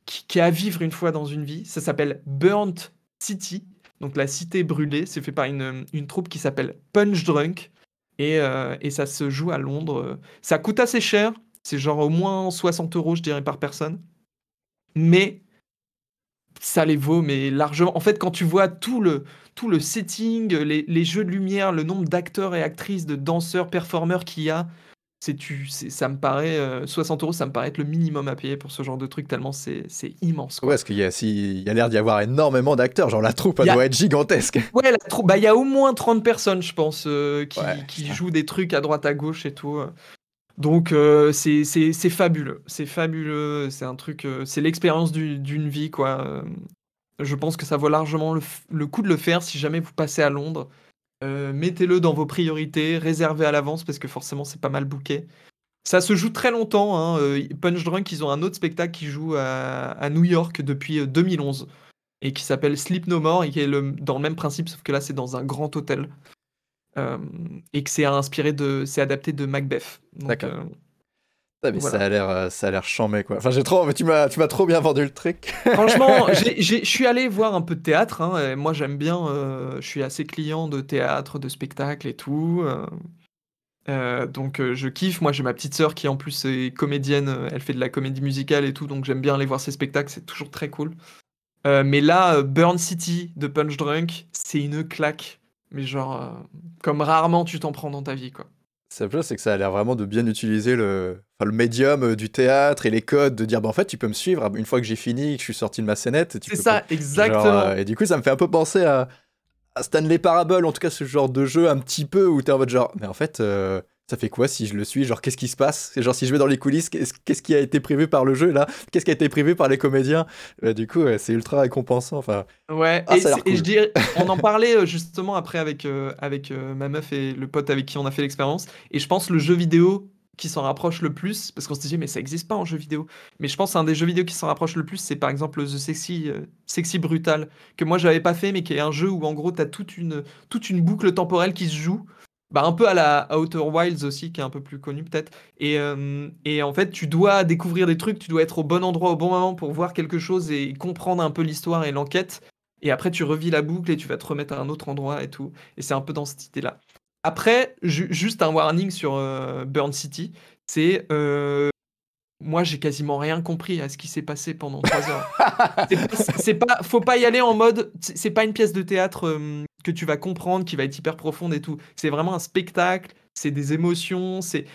qui, est à vivre une fois dans une vie. Ça s'appelle Burnt City, donc la cité brûlée. C'est fait par une, une troupe qui s'appelle Punch Drunk. Et, et, ça se joue à Londres. Ça coûte assez cher. C'est genre au moins 60 euros, je dirais, par personne. Mais ça les vaut, mais largement. En fait, quand tu vois tout le, tout le setting, les, les jeux de lumière, le nombre d'acteurs et actrices, de danseurs, performeurs qu'il y a, c'est tu, ça me paraît 60 euh, euros, ça me paraît être le minimum à payer pour ce genre de truc tellement c'est, immense. Quoi. Ouais, parce qu'il y a, si, y a l'air d'y avoir énormément d'acteurs, genre la troupe elle doit être gigantesque. Ouais, la troupe, bah il y a au moins 30 personnes, je pense, euh, qui, qui jouent des trucs à droite à gauche et tout. Donc euh, c'est fabuleux, c'est fabuleux, c'est un truc, euh, c'est l'expérience d'une vie quoi. Euh, je pense que ça vaut largement le, coup de le faire si jamais vous passez à Londres. Mettez-le dans vos priorités, réservez à l'avance parce que forcément c'est pas mal booké. Ça se joue très longtemps. Hein. Punch Drunk, ils ont un autre spectacle qui joue à, New York depuis 2011 et qui s'appelle Sleep No More et qui est le, dans le même principe, sauf que là c'est dans un grand hôtel. Euh, et que c'est inspiré de, c'est adapté de Macbeth. D'accord. Euh, ça a l'air, euh, ça a l'air chambé quoi. Enfin, j'ai trop, tu m'as, tu m'as trop bien vendu le truc. Franchement, je suis allé voir un peu de théâtre. Hein, moi, j'aime bien. je suis assez client de théâtre, de spectacle et tout. donc, je kiffe. Moi, j'ai ma petite sœur qui en plus est comédienne. Elle fait de la comédie musicale et tout, donc j'aime bien aller voir ses spectacles. C'est toujours très cool. mais là, Burn City de Punch Drunk, c'est une claque mais genre, euh, comme rarement tu t'en prends dans ta vie, quoi. Ça plus, c'est que ça a l'air vraiment de bien utiliser le, enfin, le médium euh, du théâtre et les codes, de dire, bah, en fait, tu peux me suivre une fois que j'ai fini, que je suis sorti de ma scénette. C'est ça, exactement. Euh, et du coup, ça me fait un peu penser à, à, Stanley Parable, en tout cas, ce genre de jeu un petit peu où t'es en mode genre, mais en fait, ça fait quoi si je le suis? Genre, qu'est-ce qui se passe? Genre, si je vais dans les coulisses, qu'est-ce qui a été prévu par le jeu là? Qu'est-ce qui a été prévu par les comédiens? Bah, Du coup, c'est ultra récompensant. Enfin, ouais, ah, et, je dirais, on en parlait euh, justement après avec, euh, avec euh, ma meuf et le pote avec qui on a fait l'expérience. Et je pense le jeu vidéo qui s'en rapproche le plus, parce qu'on se disait, mais ça n'existe pas en jeu vidéo. Mais je pense un des jeux vidéo qui s'en rapproche le plus, c'est par exemple The Sexy, Sexy Brutal, que moi j'avais pas fait, mais qui est un jeu où en gros tu as toute une, toute une boucle temporelle qui se joue bah, un peu à la Outer Wilds aussi, qui est un peu plus connu peut-être. Et, euh, et, en fait, tu dois découvrir des trucs, tu dois être au bon endroit au bon moment pour voir quelque chose et comprendre un peu l'histoire et l'enquête. Et après, tu revis la boucle et tu vas te remettre à un autre endroit et tout. Et c'est un peu dans cette idée-là. Après, juste un warning sur euh, Burn City, c'est euh, moi j'ai quasiment rien compris à ce qui s'est passé pendant trois heures. c'est pas, faut pas y aller en mode, c'est pas une pièce de théâtre que tu vas comprendre, qui va être hyper profonde et tout. C'est vraiment un spectacle, c'est des émotions, c'est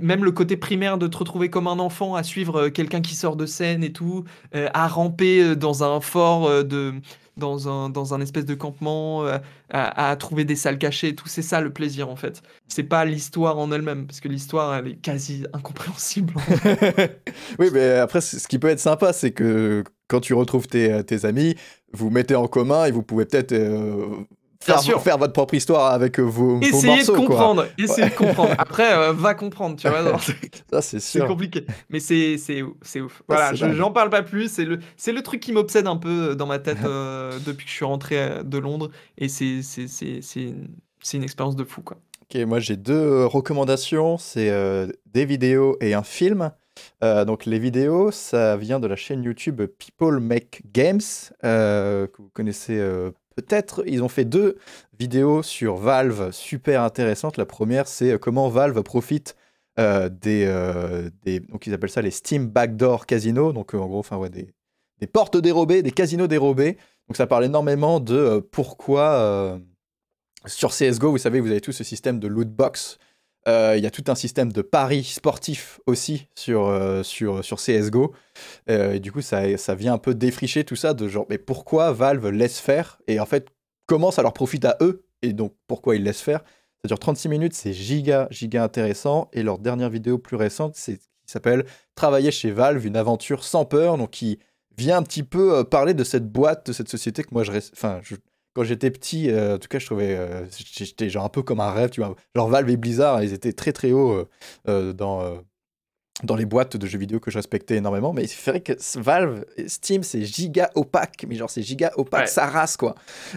même le côté primaire de te retrouver comme un enfant à suivre euh, quelqu'un qui sort de scène et tout, euh, à ramper euh, dans un fort de dans un, dans un espèce de campement, à, trouver des salles cachées et tout. C'est ça le plaisir en fait. C'est pas l'histoire en elle-même, parce que l'histoire elle est quasi incompréhensible. oui, mais après, ce qui peut être sympa, c'est que quand tu retrouves tes, tes, amis, vous mettez en commun et vous pouvez peut-être faire, faire, votre propre histoire avec euh, vos, Essayez morceaux. De comprendre, Essayez de comprendre. Après, euh, va comprendre, tu vois. ça, c'est sûr. C'est compliqué. Mais c'est, c'est, c'est ouf. Voilà, j'en parle pas plus. C'est le, c'est le truc qui m'obsède un peu euh, dans ma tête depuis que je suis rentré de Londres. Et c'est, c'est, c'est, c'est, une, expérience de fou, quoi. Ok, moi j'ai deux recommandations. C'est des vidéos et un film. donc les vidéos, ça vient de la chaîne YouTube People Make Games, que vous connaissez peut-être. Ils ont fait deux vidéos sur Valve super intéressantes. La première, c'est euh, comment Valve profite euh, des, euh, des, Donc, ils appellent ça les Steam Backdoor Casino. Donc, en gros, enfin, des, des, portes dérobées, des casinos dérobés. Donc, ça parle énormément de pourquoi. sur CSGO, vous savez, vous avez tout ce système de loot box il y a tout un système de paris sportifs aussi sur, euh, sur, sur CSGO. Euh, et du coup, ça, ça vient un peu défricher tout ça de genre, mais pourquoi Valve laisse faire? Et en fait, comment ça leur profite à eux? Et donc, pourquoi ils laissent faire? Ça dure 36 minutes, c'est giga, giga intéressant. Et leur dernière vidéo plus récente, c'est qui s'appelle Travailler chez Valve, une aventure sans peur, donc qui vient un petit peu parler de cette boîte, de cette société que moi je, enfin, je, quand j'étais petit, euh, en tout cas, je trouvais, euh, j'étais genre un peu comme un rêve, tu vois. Genre Valve et Blizzard, ils étaient très très hauts euh, dans, dans les boîtes de jeux vidéo que je respectais énormément. Mais c'est vrai que Valve, Steam, c'est giga opaque, mais genre c'est giga opaque, ça race quoi.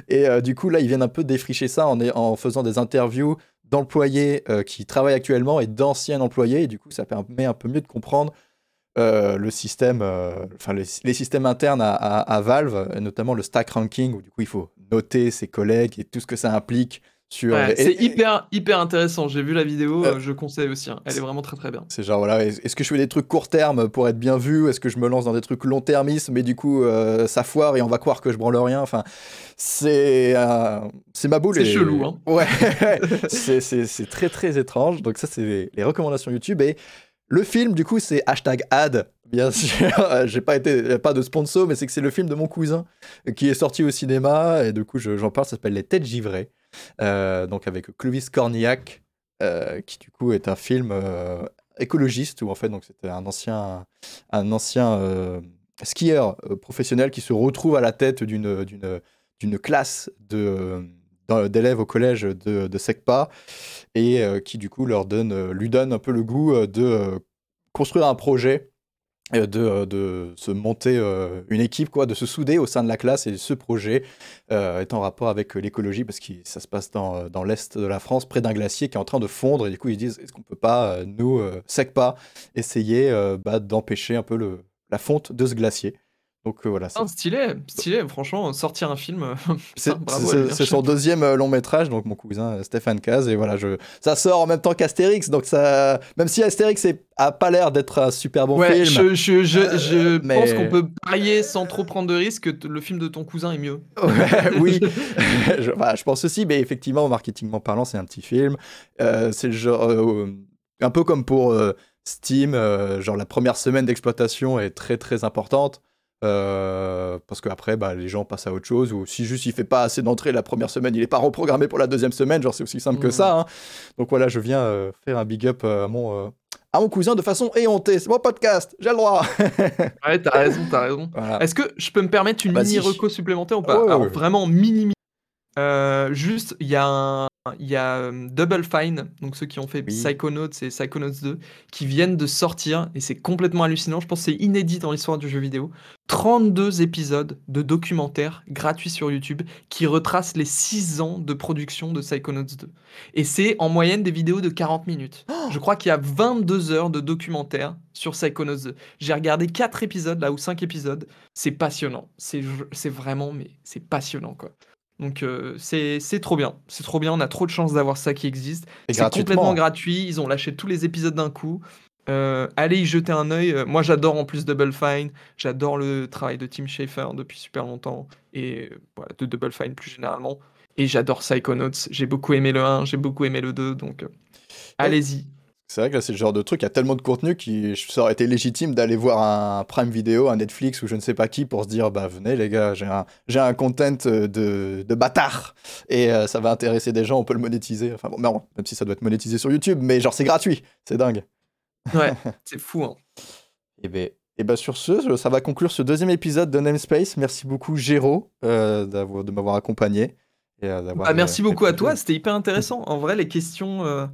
Et du coup, là, ils viennent un peu défricher ça en, en faisant des interviews d'employés qui travaillent actuellement et d'anciens employés. Et du coup, ça permet un peu mieux de comprendre le système, enfin les, systèmes internes à, Valve, notamment le stack ranking, où du coup il faut noter ses collègues et tout ce que ça implique c'est hyper, hyper intéressant. J'ai vu la vidéo, euh, je conseille aussi. Hein. Elle est vraiment très très bien. C'est genre, voilà, est-ce que je fais des trucs court terme pour être bien vu? Est-ce que je me lance dans des trucs long termistes, mais du coup, euh, ça foire et on va croire que je branle rien? Enfin, c'est euh, c'est ma boule. C'est chelou, hein. Ouais, c'est très très étrange. Donc, ça, c'est les, recommandations YouTube. Et le film, du coup, c'est hashtag ad. Bien sûr, j'ai pas été pas de sponsor, mais c'est que c'est le film de mon cousin qui est sorti au cinéma et du coup j'en parle. Ça s'appelle Les Têtes givrées. Euh, donc avec Clovis Cornillac, euh, qui du coup est un film euh, écologiste où en fait donc c'était un ancien un ancien skieur professionnel qui se retrouve à la tête d'une classe de d'élèves au collège de, de SECPA et qui du coup leur donne lui donne un peu le goût de construire un projet euh, de, euh, de, se monter euh, une équipe, quoi, de se souder au sein de la classe. Et ce projet est en rapport avec l'écologie, parce que ça se passe dans, dans l'est de la France, près d'un glacier qui est en train de fondre. Et du coup, ils disent est-ce qu'on peut pas, nous, sec pas, essayer bah, d'empêcher un peu le, la fonte de ce glacier? Donc voilà. C'est stylé, stylé, franchement, sortir un film. c'est son deuxième long métrage, donc mon cousin Stéphane Caz, et voilà, je... ça sort en même temps qu'Astérix, donc ça. Même si Astérix a pas l'air d'être un super bon film. Je, je, je, je pense qu'on peut parier sans trop prendre de risques que le film de ton cousin est mieux. oui, je, pense aussi, mais effectivement, marketingment parlant, c'est un petit film. Euh, c'est le genre. Euh, un peu comme pour euh, Steam, genre la première semaine d'exploitation est très très importante. Parce qu'après, bah, les gens passent à autre chose, ou si juste il fait pas assez d'entrées la première semaine, il est pas reprogrammé pour la deuxième semaine, genre c'est aussi simple que mmh. ça. Hein. Donc voilà, je viens faire un big up à mon, à mon cousin de façon éhontée. C'est mon podcast, j'ai le droit. ouais, t'as raison, t'as raison. Est-ce que je peux me permettre une mini reco supplémentaire ou pas? Alors, Vraiment mini, euh, juste, il y a un, il y a euh, Double Fine, donc ceux qui ont fait Psychonauts et Psychonauts 2, qui viennent de sortir, et c'est complètement hallucinant. Je pense que c'est inédit dans l'histoire du jeu vidéo. 32 épisodes de documentaires gratuits sur YouTube qui retracent les 6 ans de production de Psychonauts 2. Et c'est en moyenne des vidéos de 40 minutes. Je crois qu'il y a 22 heures de documentaires sur Psychonauts 2. J'ai regardé 4 épisodes, là, ou 5 épisodes. C'est passionnant. C'est vraiment, mais c'est passionnant, quoi. Donc euh, c'est trop bien. C'est trop bien. On a trop de chance d'avoir ça qui existe. C'est complètement gratuit. Ils ont lâché tous les épisodes d'un coup. Euh, allez y jeter un œil. Euh, moi, j'adore en plus Double Fine. J'adore le travail de Tim Schafer depuis super longtemps. Et voilà, de Double Fine plus généralement. Et j'adore Psychonauts. J'ai beaucoup aimé le 1, j'ai beaucoup aimé le 2. Donc allez-y. C'est vrai que là, c'est le genre de truc, il y a tellement de contenu qui ça aurait été légitime d'aller voir un Prime Video, un Netflix ou je ne sais pas qui pour se dire bah venez les gars, j'ai un, j'ai un content euh, de, de bâtard et euh, ça va intéresser des gens, on peut le monétiser. Enfin bon, même si ça doit être monétisé sur YouTube, mais genre c'est gratuit, c'est dingue. Ouais, c'est fou. Hein. Et ben, et ben sur ce, ça va conclure ce deuxième épisode de Namespace. Merci beaucoup Géraud euh, de m'avoir accompagné. Et, bah, merci beaucoup à toi, c'était hyper intéressant. En vrai, les questions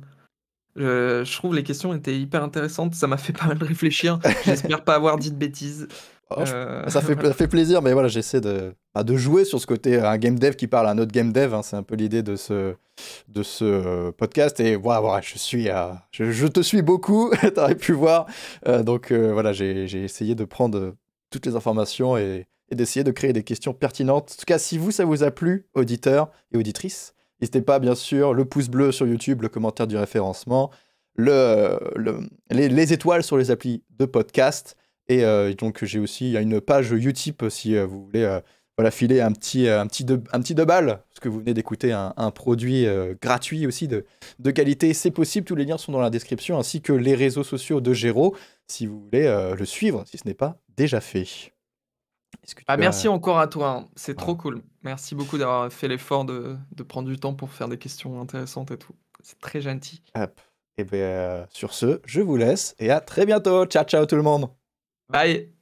je trouve les questions étaient hyper intéressantes, ça m'a fait pas mal réfléchir. J'espère pas avoir dit de bêtises. Oh, euh, ça, fait, ça fait plaisir, mais voilà, j'essaie de, bah, de jouer sur ce côté, un game dev qui parle à un autre game dev, hein, c'est un peu l'idée de ce, de ce euh, podcast. Et voilà, voilà je, suis je, te suis beaucoup, tu aurais pu voir. Euh, donc voilà, j'ai essayé de prendre toutes les informations et, et d'essayer de créer des questions pertinentes. En tout cas, si vous, ça vous a plu, auditeurs et auditrices, N'hésitez pas, bien sûr, le pouce bleu sur YouTube, le commentaire du référencement, le, les, étoiles sur les applis de podcast. Et euh, donc, j'ai aussi une page Utip si euh, vous voulez euh, filer un petit, un, de, un parce que vous venez d'écouter un, produit gratuit aussi de, de qualité. C'est possible, tous les liens sont dans la description, ainsi que les réseaux sociaux de Géraud, si vous voulez le suivre, si ce n'est pas déjà fait. Ah, merci encore à toi, hein. c'est trop cool. Merci beaucoup d'avoir fait l'effort de, prendre du temps pour faire des questions intéressantes et tout. C'est très gentil. Et bien, sur ce, je vous laisse et à très bientôt. Ciao, ciao tout le monde. Bye.